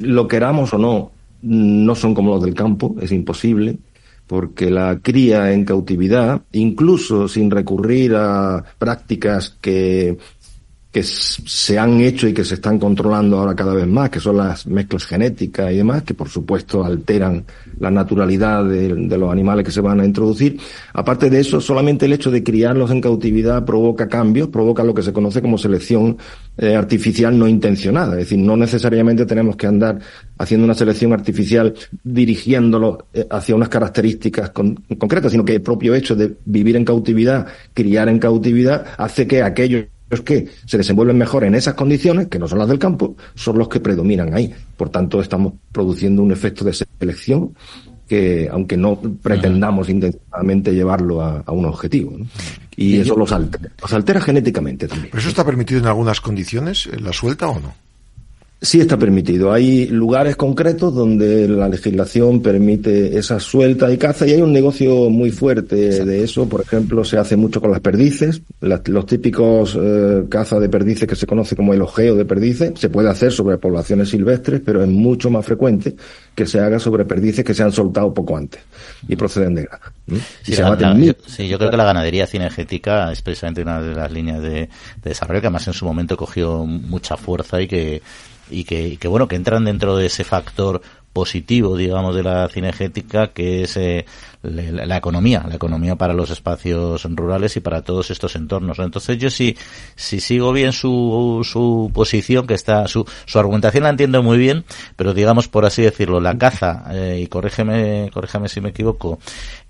lo queramos o no, no son como los del campo, es imposible, porque la cría en cautividad, incluso sin recurrir a prácticas que que se han hecho y que se están controlando ahora cada vez más, que son las mezclas genéticas y demás, que por supuesto alteran la naturalidad de, los animales que se van a introducir. Aparte de eso, solamente el hecho de criarlos en cautividad provoca cambios, provoca lo que se conoce como selección eh, artificial no intencionada. Es decir, no necesariamente tenemos que andar haciendo una selección artificial dirigiéndolo eh, hacia unas características concretas, sino que el propio hecho de vivir en cautividad, criar en cautividad, hace que aquellos los que se desenvuelven mejor en esas condiciones, que no son las del campo, son los que predominan ahí. Por tanto, estamos produciendo un efecto de selección que, aunque no pretendamos intencionalmente llevarlo a, un objetivo. Y, eso los altera, los altera genéticamente también. ¿Pero eso está permitido en algunas condiciones, la suelta o no? Sí está permitido. Hay lugares concretos donde la legislación permite esa suelta y caza y hay un negocio muy fuerte de eso. Por ejemplo, se hace mucho con las perdices. los típicos eh, caza de perdices que se conoce como el ojeo de perdices se puede hacer sobre poblaciones silvestres, pero es mucho más frecuente que se haga sobre perdices que se han soltado poco antes y proceden de granja. Sí, yo, yo, creo que la ganadería cinegética es precisamente una de las líneas de, de desarrollo que además en su momento cogió mucha fuerza y que y que, que, bueno, que entran dentro de ese factor positivo, digamos, de la cinegética, que es eh, la, economía, la economía para los espacios rurales y para todos estos entornos. Entonces yo sí, si sigo bien su, su posición, que está, su, su argumentación la entiendo muy bien, pero digamos, por así decirlo, la caza, eh, y corrígeme, corrígeme si me equivoco,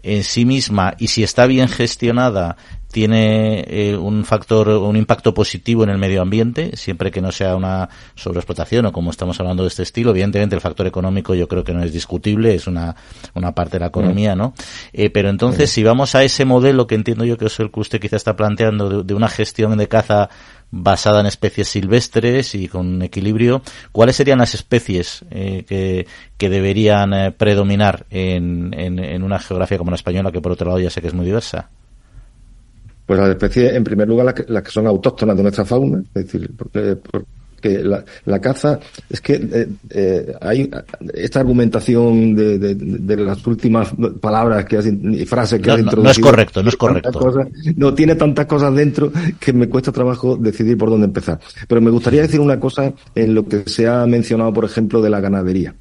en sí misma, y si está bien gestionada, tiene eh, un factor, un impacto positivo en el medio ambiente, siempre que no sea una sobreexplotación o como estamos hablando de este estilo. Evidentemente el factor económico yo creo que no es discutible, es una, una parte de la economía, ¿no? Eh, pero entonces si vamos a ese modelo que entiendo yo que es el que usted quizá está planteando de, una gestión de caza basada en especies silvestres y con equilibrio, ¿cuáles serían las especies eh, que, que deberían predominar en, en, una geografía como la española, que por otro lado ya sé que es muy diversa? Pues las especies, en primer lugar, las que, son autóctonas de nuestra fauna, es decir, porque, la, caza, es que eh, eh, hay esta argumentación de, las últimas palabras que has, y frases que has introducido. No es correcto, no es correcto. no tiene tantas cosas dentro que me cuesta trabajo decidir por dónde empezar. Pero me gustaría decir una cosa en lo que se ha mencionado, por ejemplo, de la ganadería.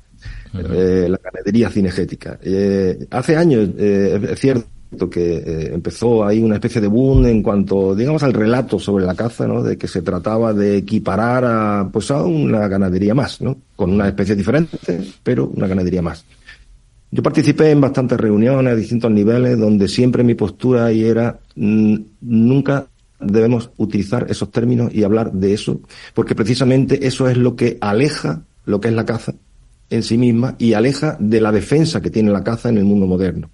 Eh, la ganadería cinegética. hace años, es cierto, que eh, empezó ahí una especie de boom en cuanto, digamos, al relato sobre la caza, ¿no? De que se trataba de equiparar a, pues a una ganadería más, ¿no? Con una especie diferente, pero una ganadería más. Yo participé en bastantes reuniones a distintos niveles donde siempre mi postura ahí era nunca debemos utilizar esos términos y hablar de eso, porque precisamente eso es lo que aleja lo que es la caza en sí misma y aleja de la defensa que tiene la caza en el mundo moderno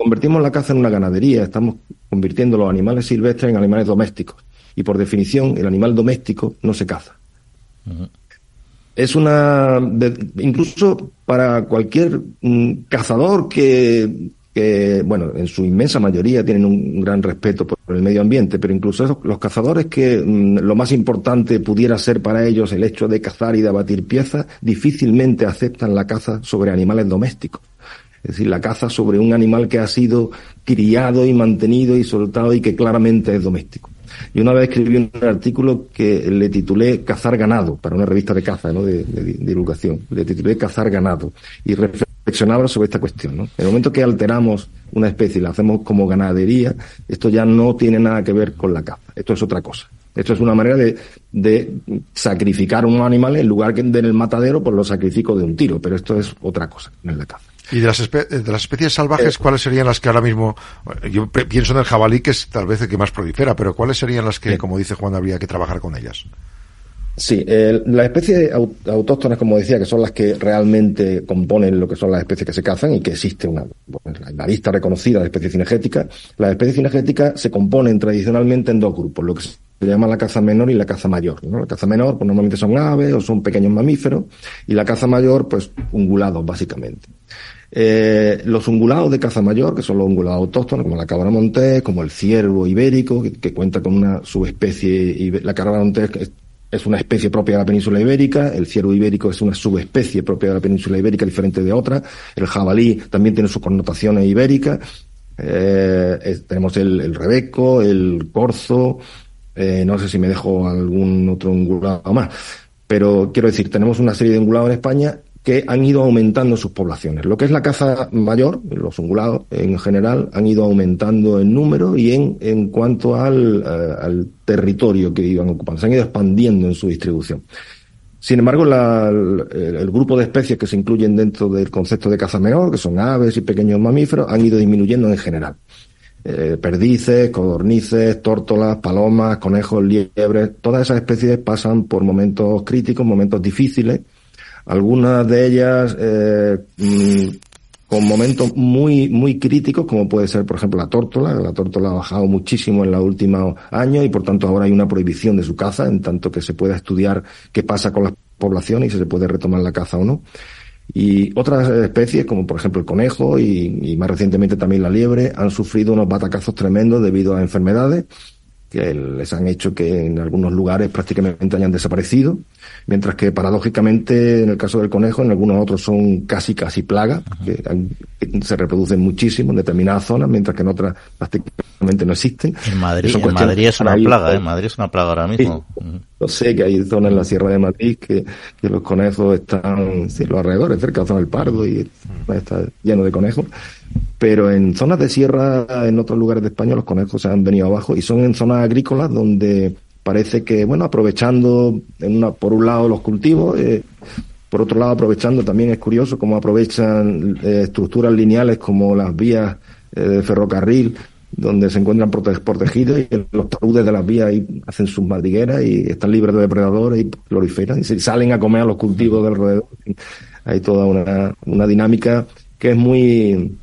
convertimos la caza en una ganadería, estamos convirtiendo los animales silvestres en animales domésticos. Y por definición, el animal doméstico no se caza. Es una. incluso para cualquier mm, cazador que, que, bueno, en su inmensa mayoría tienen un gran respeto por el medio ambiente, pero incluso los cazadores que mm, lo más importante pudiera ser para ellos el hecho de cazar y de abatir piezas, difícilmente aceptan la caza sobre animales domésticos. Es decir, la caza sobre un animal que ha sido criado y mantenido y soltado y que claramente es doméstico. Y una vez escribí un artículo que le titulé Cazar ganado, para una revista de caza, ¿no? de, divulgación. Le titulé Cazar ganado. Y reflexionaba sobre esta cuestión. ¿no? En el momento que alteramos una especie y la hacemos como ganadería, esto ya no tiene nada que ver con la caza. Esto es otra cosa. Esto es una manera de, de sacrificar un animal en lugar que en el matadero, pues lo sacrifico de un tiro. Pero esto es otra cosa, es la caza. ¿Y de las, de las especies salvajes, eh. cuáles serían las que ahora mismo, yo pienso en el jabalí, que es tal vez el que más prolifera, pero cuáles serían las que, como dice Juan, habría que trabajar con ellas? Sí, las especies autóctonas, como decía, que son las que realmente componen lo que son las especies que se cazan y que existe una, la lista reconocida de especies cinegéticas. Las especies cinegéticas se componen tradicionalmente en dos grupos, lo que se llama la caza menor y la caza mayor. ¿no? La caza menor, pues normalmente son aves o son pequeños mamíferos, y la caza mayor, pues ungulados, básicamente. Eh, los ungulados de caza mayor, que son los ungulados autóctonos, como la cabra montés, como el ciervo ibérico, que, cuenta con una subespecie, la cabra montés es una especie propia de la península ibérica, el ciervo ibérico es una subespecie propia de la península ibérica, diferente de otra, el jabalí también tiene sus connotaciones ibéricas, eh, tenemos el, el, rebeco, el corzo, eh, no sé si me dejo algún otro ungulado más, pero quiero decir, tenemos una serie de ungulados en España que han ido aumentando sus poblaciones. Lo que es la caza mayor, los ungulados en general, han ido aumentando en número y en, en cuanto al, eh, territorio que iban ocupando. Se han ido expandiendo en su distribución. Sin embargo, el, grupo de especies que se incluyen dentro del concepto de caza menor, que son aves y pequeños mamíferos, han ido disminuyendo en general. Eh, perdices, codornices, tórtolas, palomas, conejos, liebres, todas esas especies pasan por momentos críticos, momentos difíciles, algunas de ellas eh, mm, con momentos muy, muy críticos, como puede ser, por ejemplo, la tórtola. La tórtola ha bajado muchísimo en los últimos años y, por tanto, ahora hay una prohibición de su caza, en tanto que se pueda estudiar qué pasa con las poblaciones y si se puede retomar la caza o no. Y otras especies, como por ejemplo el conejo y, y más recientemente también la liebre, han sufrido unos batacazos tremendos debido a enfermedades que les han hecho que en algunos lugares prácticamente hayan desaparecido, mientras que paradójicamente en el caso del conejo, en algunos otros son casi casi plagas, que, que, se reproducen muchísimo en determinadas zonas, mientras que en otras prácticamente no existen. En Madrid, en Madrid es una plaga, ¿eh? Madrid es una plaga ahora mismo. Sí, yo sé que hay zonas en la Sierra de Madrid que, que los conejos están, sí, los alrededores, cerca de zona del Pardo y está lleno de conejos pero en zonas de sierra, en otros lugares de España, los conejos se han venido abajo y son en zonas agrícolas donde parece que, bueno, aprovechando en una, por un lado los cultivos, eh, por otro lado aprovechando también es curioso cómo aprovechan eh, estructuras lineales como las vías eh, de ferrocarril donde se encuentran prote protegidos y los taludes de las vías y hacen sus madrigueras y están libres de depredadores y proliferan y se salen a comer a los cultivos del alrededor. Hay toda una, una dinámica que es muy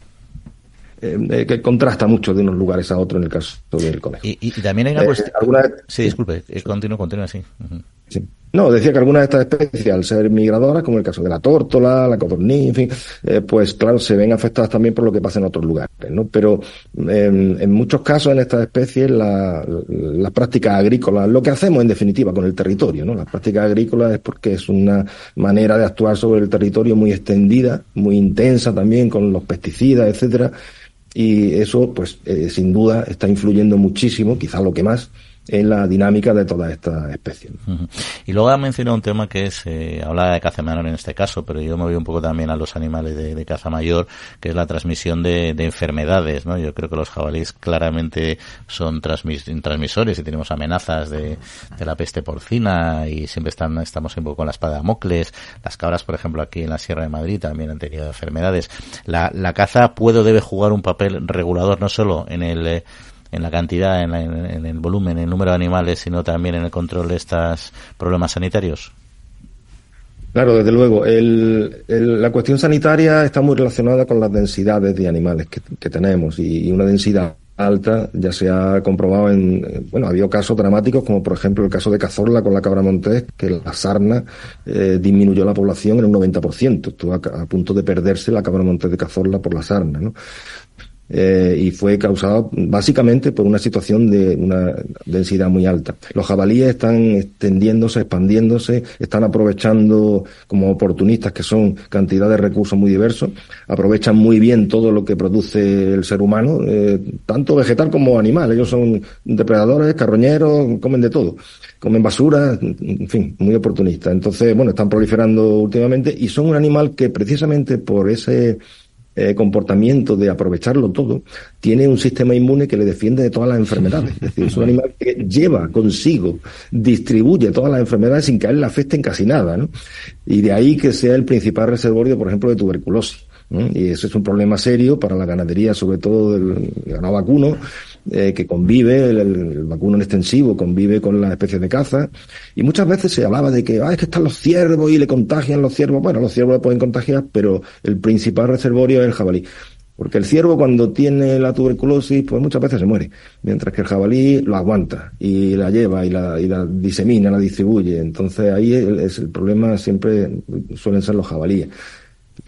eh, que contrasta mucho de unos lugares a otros en el caso del conejo. Y, y también hay una Eh, cuestión. alguna- Sí, disculpe, eh, continúo, continúa, sí. Ujú. Sí. No, decía que algunas de estas especies, al ser migradoras, como el caso de la tórtola, la codorniz, en fin, eh, pues claro, se ven afectadas también por lo que pasa en otros lugares, ¿no? Pero en, en muchos casos en estas especies, la- las prácticas agrícolas, lo que hacemos en definitiva con el territorio, ¿no? Las prácticas agrícolas es porque es una manera de actuar sobre el territorio muy extendida, muy intensa también con los pesticidas, etcétera, y eso, pues, eh, sin duda está influyendo muchísimo, quizás lo que más, en la dinámica de todas estas especies. Y luego ha mencionado un tema que es, eh, habla de caza menor en este caso, pero yo me voy un poco también a los animales de, caza mayor, que es la transmisión de, de enfermedades, ¿no? Yo creo que los jabalíes claramente son transmis- transmisores y tenemos amenazas de, de la peste porcina y siempre están, estamos un poco con la espada de Damocles. Las cabras, por ejemplo, aquí en la Sierra de Madrid también han tenido enfermedades. La, la caza puede o debe jugar un papel regulador no solo en el, eh, en la cantidad, en, la- en- el volumen, en el número de animales, sino también en el control de estos problemas sanitarios. Claro, desde luego. El, la cuestión sanitaria está muy relacionada con las densidades de animales que, tenemos y, una densidad alta ya se ha comprobado en, bueno, ha habido casos dramáticos como por ejemplo el caso de Cazorla con la cabra montés, que la sarna eh, disminuyó la población en un 90%. Estuvo a, a punto de perderse la cabra montés de Cazorla por la sarna, ¿no? Eh, y fue causado básicamente por una situación de una densidad muy alta. Los jabalíes están extendiéndose, expandiéndose, están aprovechando como oportunistas que son cantidad de recursos muy diversos, aprovechan muy bien todo lo que produce el ser humano, eh, tanto vegetal como animal. Ellos son depredadores, carroñeros, comen de todo comen basura, en fin, muy oportunistas. Entonces, bueno, están proliferando últimamente y son un animal que precisamente por ese eh, comportamiento de aprovecharlo todo, tiene un sistema inmune que le defiende de todas las enfermedades. Es decir, es un animal que lleva consigo, distribuye todas las enfermedades sin que a él le afecten casi nada, ¿no? Y de ahí que sea el principal reservorio, por ejemplo, de tuberculosis. Y eso es un problema serio para la ganadería, sobre todo del ganado vacuno, eh, que convive, el, el, vacuno en extensivo convive con las especies de caza. Y muchas veces se hablaba de que, ah, es que están los ciervos y le contagian los ciervos. Bueno, los ciervos le pueden contagiar, pero el principal reservorio es el jabalí. Porque el ciervo cuando tiene la tuberculosis, pues muchas veces se muere, mientras que el jabalí lo aguanta y la lleva y la, y la disemina, la distribuye. Entonces ahí es el problema siempre suelen ser los jabalíes.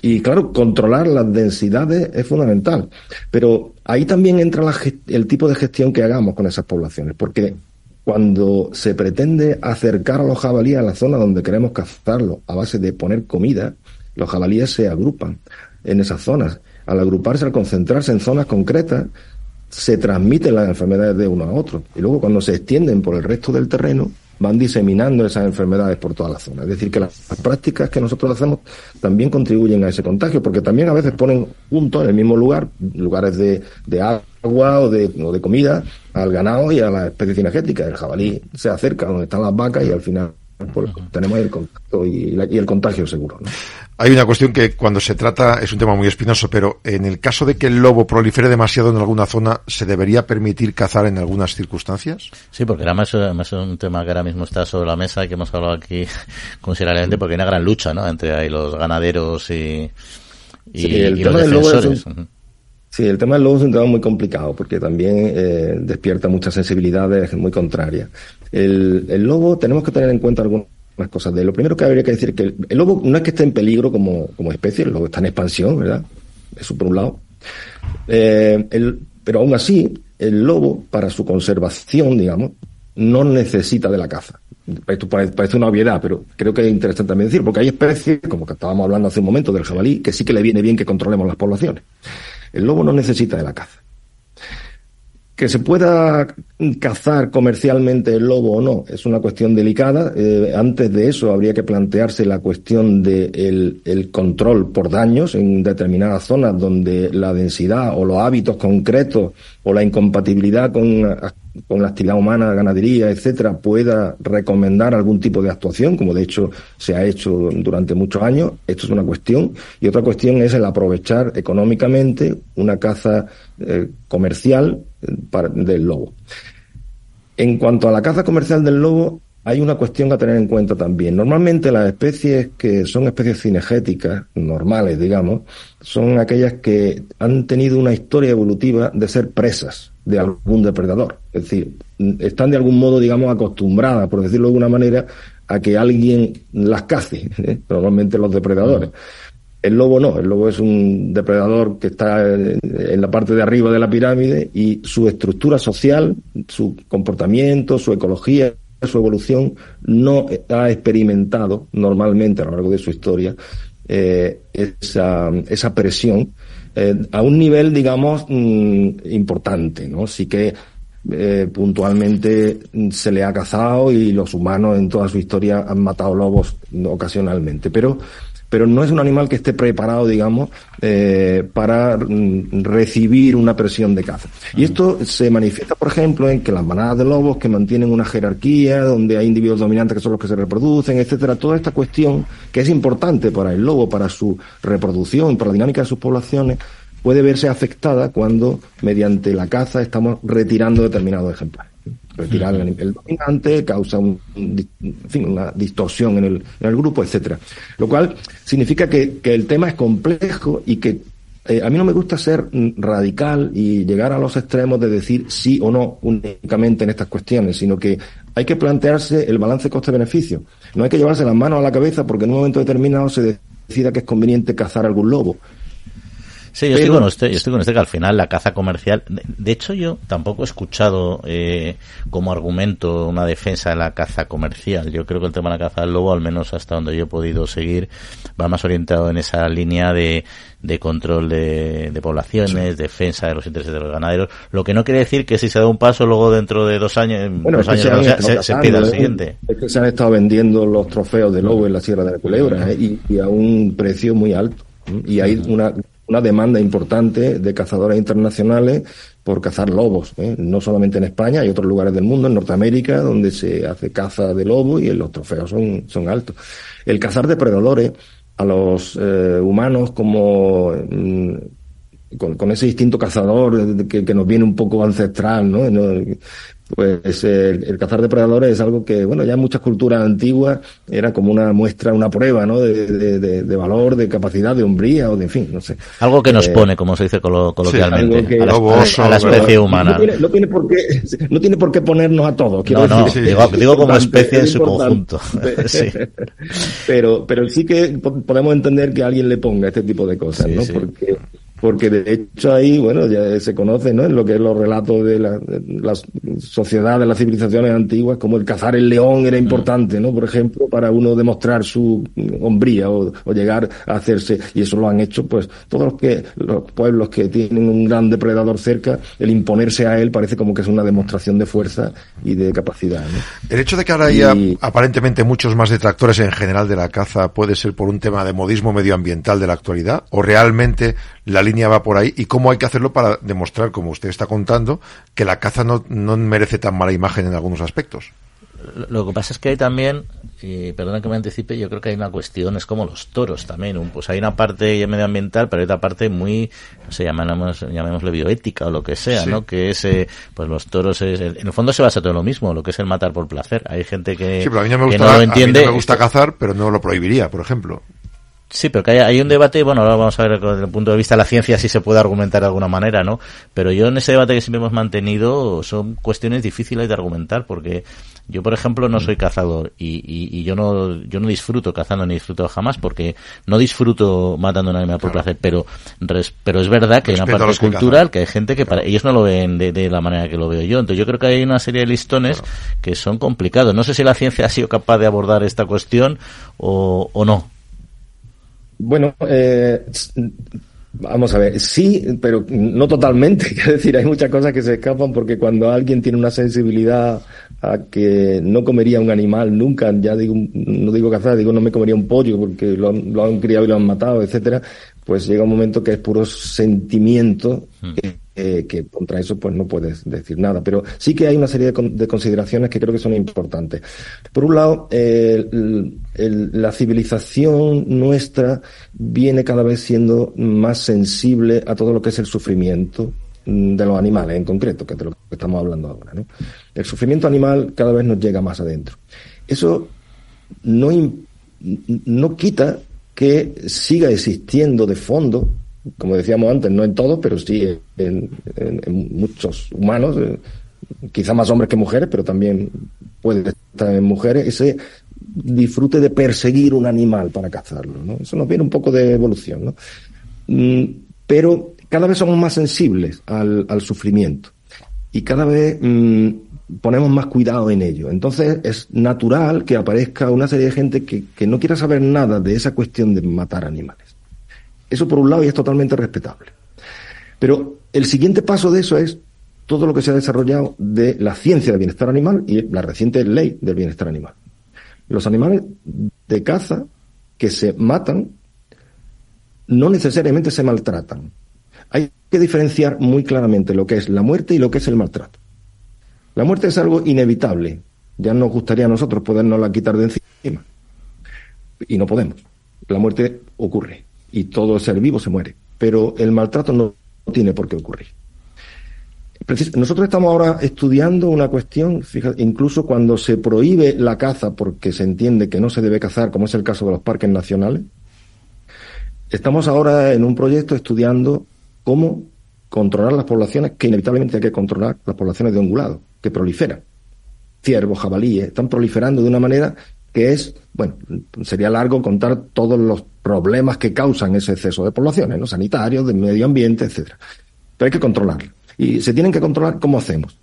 Y claro, controlar las densidades es fundamental. Pero ahí también entra el tipo de gestión que hagamos con esas poblaciones, porque cuando se pretende acercar a los jabalíes a la zona donde queremos cazarlos a base de poner comida, los jabalíes se agrupan en esas zonas. Al agruparse, al concentrarse en zonas concretas, se transmiten las enfermedades de uno a otro. Y luego cuando se extienden por el resto del terreno, van diseminando esas enfermedades por toda la zona. Es decir, que las, prácticas que nosotros hacemos también contribuyen a ese contagio, porque también a veces ponen juntos en el mismo lugar, lugares de, agua o de, comida, al ganado y a la especie cinegética. El jabalí se acerca donde están las vacas y al final pues, tenemos el contacto y, y el contagio seguro. ¿no? Hay una cuestión que cuando se trata es un tema muy espinoso, pero en el caso de que el lobo prolifere demasiado en alguna zona, ¿se debería permitir cazar en algunas circunstancias? Sí, porque era más, más un tema que ahora mismo está sobre la mesa y que hemos hablado aquí considerablemente porque hay una gran lucha ¿no? entre ahí los ganaderos y, y, sí, el y tema los del lobo es defensores. un- Sí, el tema del lobo es un tema muy complicado porque también eh, despierta muchas sensibilidades muy contrarias. El, lobo tenemos que tener en cuenta algunas cosas de. Lo primero que habría que decir que el, lobo no es que esté en peligro como, especie, el lobo está en expansión, ¿verdad? Eso por un lado. Eh, pero aún así, el lobo, para su conservación, digamos, no necesita de la caza. Esto pare- parece una obviedad, pero creo que es interesante también decir, porque hay especies, como que estábamos hablando hace un momento del jabalí, que sí que le viene bien que controlemos las poblaciones. El lobo no necesita de la caza. Que se pueda cazar comercialmente el lobo o no es una cuestión delicada. Eh, antes de eso habría que plantearse la cuestión del el, el control por daños en determinadas zonas donde la densidad o los hábitos concretos o la incompatibilidad con, con la actividad humana, ganadería, etcétera, pueda recomendar algún tipo de actuación, como de hecho se ha hecho durante muchos años. Esto es una cuestión. Y otra cuestión es el aprovechar económicamente una caza eh, comercial del lobo. En cuanto a la caza comercial del lobo, hay una cuestión a tener en cuenta también. Normalmente las especies que son especies cinegéticas, normales, digamos, son aquellas que han tenido una historia evolutiva de ser presas de algún depredador. Es decir, están de algún modo, digamos, acostumbradas, por decirlo de alguna manera, a que alguien las cace, ¿eh? normalmente los depredadores. El lobo no, el lobo es un depredador que está en la parte de arriba de la pirámide y su estructura social, su comportamiento, su ecología, su evolución no ha experimentado normalmente a lo largo de su historia eh, esa, presión eh, a un nivel, digamos, mm, importante, ¿no? Sí que eh, puntualmente se le ha cazado y los humanos en toda su historia han matado lobos ocasionalmente, pero pero no es un animal que esté preparado, digamos, eh, para mm, recibir una presión de caza. Y esto se manifiesta, por ejemplo, en que las manadas de lobos que mantienen una jerarquía, donde hay individuos dominantes que son los que se reproducen, etcétera, toda esta cuestión que es importante para el lobo, para su reproducción, para la dinámica de sus poblaciones, puede verse afectada cuando, mediante la caza, estamos retirando determinados ejemplares. Retirar el, dominante causa un, una distorsión en el, en el grupo, etcétera. Lo cual significa que, que el tema es complejo y que eh, a mí no me gusta ser radical y llegar a los extremos de decir sí o no únicamente en estas cuestiones, sino que hay que plantearse el balance coste-beneficio. No hay que llevarse las manos a la cabeza porque en un momento determinado se decida que es conveniente cazar algún lobo. Sí, yo estoy, con usted, yo estoy con usted que al final la caza comercial, de, de hecho yo tampoco he escuchado eh, como argumento una defensa de la caza comercial. Yo creo que el tema de la caza del lobo, al menos hasta donde yo he podido seguir, va más orientado en esa línea de, de control de, de poblaciones, defensa de los intereses de los ganaderos, lo que no quiere decir que si se da un paso luego dentro de dos años, Bueno, dos años se, pida el siguiente. Es que se han estado vendiendo los trofeos de lobo en la Sierra de la Culebra ¿eh? y, y a un precio muy alto. ¿eh? Y hay una, una demanda importante de cazadores internacionales por cazar lobos, ¿eh? no solamente en España, hay otros lugares del mundo, en Norteamérica, donde se hace caza de lobo y los trofeos son, son altos. El cazar depredadores a los eh, humanos como mm, con, ese instinto cazador que, que nos viene un poco ancestral, ¿no? Pues el, el cazar depredadores es algo que, bueno, ya en muchas culturas antiguas era como una muestra, una prueba, ¿no? De, de- de- de valor, de capacidad, de hombría o de, en fin, no sé. Algo que nos Eh, pone, como se dice colo- coloquialmente, algo que- a, la, a la- especie humana. No tiene, no tiene por qué, no tiene por qué ponernos a todos. quiero No, no, digo, digo como especie en su conjunto. sí. pero, pero sí que po- podemos entender que alguien le ponga este tipo de cosas, Sí, ¿no? sí. Porque porque de hecho ahí, bueno, ya se conoce, ¿no? En lo que es los relatos de, la, las sociedades, de las civilizaciones antiguas, como el cazar el león era importante, ¿no? Por ejemplo, para uno demostrar su hombría o, llegar a hacerse, y eso lo han hecho, pues, todos los que, los pueblos que tienen un gran depredador cerca, el imponerse a él parece como que es una demostración de fuerza y de capacidad, ¿no? El hecho de que ahora haya aparentemente muchos más detractores en general de la caza puede ser por un tema de modismo medioambiental de la actualidad, o realmente la línea va por ahí y cómo hay que hacerlo para demostrar, como usted está contando, que la caza no, no merece tan mala imagen en algunos aspectos. Lo que pasa es que hay también, y perdona que me anticipe, yo creo que hay una cuestión, es como los toros también, pues hay una parte medioambiental, pero hay otra parte muy, no sé, llamamos, llamémosle bioética o lo que sea, ¿no? Que es, eh, pues los toros, es, en el fondo se basa todo lo mismo, lo que es el matar por placer. Hay gente que, sí, pero a mí no me gusta, lo entiende. A mí no me gusta cazar, pero no lo prohibiría, por ejemplo. Sí, pero que hay, un debate, bueno, ahora vamos a ver desde el punto de vista de la ciencia si se puede argumentar de alguna manera, ¿no? Pero yo en ese debate que siempre hemos mantenido son cuestiones difíciles de argumentar porque yo, por ejemplo, no soy cazador y, y, yo no yo no disfruto cazando ni disfruto jamás porque no disfruto matando a un animal por placer, pero pero es verdad que hay una parte cultural que hay gente que para ellos no lo ven de, la manera que lo veo yo. Entonces yo creo que hay una serie de listones que son complicados. No sé si la ciencia ha sido capaz de abordar esta cuestión o, o no. Bueno, eh, vamos a ver, sí, pero no totalmente. Es decir, hay muchas cosas que se escapan porque cuando alguien tiene una sensibilidad a que no comería un animal nunca, ya digo, no digo cazar, digo no me comería un pollo porque lo, lo han criado y lo han matado, etcétera, pues llega un momento que es puro sentimiento hmm. que, contra eso pues no puedes decir nada. Pero sí que hay una serie de, consideraciones que creo que son importantes. Por un lado, la civilización nuestra viene cada vez siendo más sensible a todo lo que es el sufrimiento mm, de los animales en concreto, que es de lo que estamos hablando ahora. ¿no? El sufrimiento animal cada vez nos llega más adentro. Eso no, no quita que siga existiendo de fondo, como decíamos antes, no en todos, pero sí en, muchos humanos, eh, quizá más hombres que mujeres, pero también puede estar en mujeres, ese disfrute de perseguir un animal para cazarlo. Eso nos viene un poco de evolución. ¿no? Mm, pero cada vez somos más sensibles al, sufrimiento y cada vez mm, ponemos más cuidado en ello. Entonces es natural que aparezca una serie de gente que, no quiera saber nada de esa cuestión de matar animales. Eso por un lado y es totalmente respetable. Pero el siguiente paso de eso es todo lo que se ha desarrollado de la ciencia del bienestar animal y la reciente ley del bienestar animal. Los animales de caza que se matan no necesariamente se maltratan. Hay que diferenciar muy claramente lo que es la muerte y lo que es el maltrato. La muerte es algo inevitable. Ya nos gustaría a nosotros podernos quitar de encima. Y no podemos. La muerte ocurre. Y todo ser vivo se muere. Pero el maltrato no tiene por qué ocurrir. Nosotros estamos ahora estudiando una cuestión, fíjate, incluso cuando se prohíbe la caza porque se entiende que no se debe cazar, como es el caso de los parques nacionales, estamos ahora en un proyecto estudiando cómo controlar las poblaciones, que inevitablemente hay que controlar las poblaciones de ungulados que proliferan. Ciervos, jabalíes, están proliferando de una manera que es, bueno, sería largo contar todos los problemas que causan ese exceso de poblaciones, ¿no? Sanitarios, de medio ambiente, etcétera. Pero hay que controlarlo. Y se tienen que controlar, ¿cómo hacemos?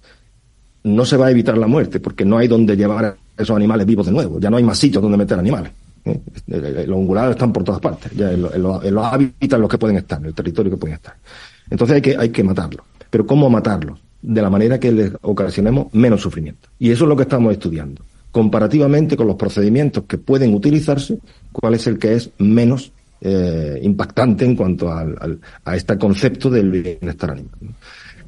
No se va a evitar la muerte, porque no hay donde llevar a esos animales vivos de nuevo. Ya no hay más sitios donde meter animales. ¿eh? Los ungulados están por todas partes. Ya en, los, en los hábitats en los que pueden estar, en el territorio que pueden estar. Entonces hay que, hay que matarlos. Pero ¿cómo matarlos? de la manera que les ocasionemos menos sufrimiento. Y eso es lo que estamos estudiando. Comparativamente con los procedimientos que pueden utilizarse, cuál es el que es menos eh, impactante en cuanto al, a este concepto del bienestar animal.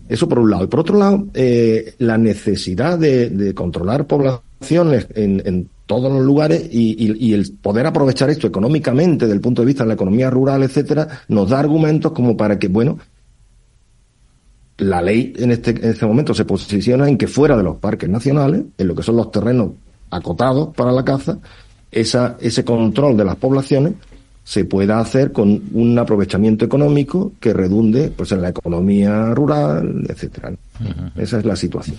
Eso por un lado. Y por otro lado, eh, la necesidad de, controlar poblaciones en, todos los lugares y, el poder aprovechar esto económicamente desde el punto de vista de la economía rural, etcétera, nos da argumentos como para que, bueno, la ley en este, en este momento se posiciona en que fuera de los parques nacionales, en lo que son los terrenos acotados para la caza, esa, ese control de las poblaciones se pueda hacer con un aprovechamiento económico que redunde pues en la economía rural, etcétera. Esa es la situación.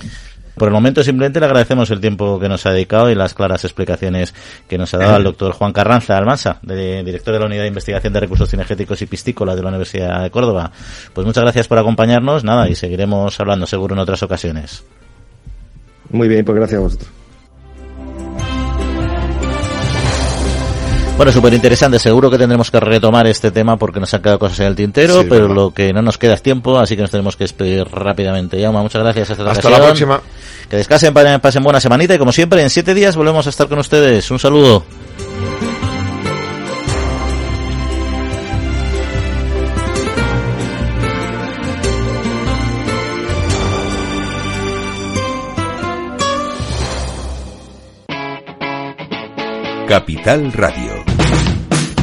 Por el momento simplemente le agradecemos el tiempo que nos ha dedicado y las claras explicaciones que nos ha dado el doctor Juan Carranza Almansa, director de la Unidad de Investigación de Recursos Cinegéticos y Pistícolas de la Universidad de Córdoba. Pues muchas gracias por acompañarnos, nada, y seguiremos hablando seguro en otras ocasiones. Muy bien, pues gracias a vosotros. Bueno, súper interesante. Seguro que tendremos que retomar este tema porque nos han quedado cosas en el tintero, pero lo que no nos queda es tiempo, así que nos tenemos que despedir rápidamente. Yauma, muchas gracias. Hasta, hasta la próxima. Que descansen, pasen buena semanita y como siempre, en siete días volvemos a estar con ustedes. Un saludo. Capital Radio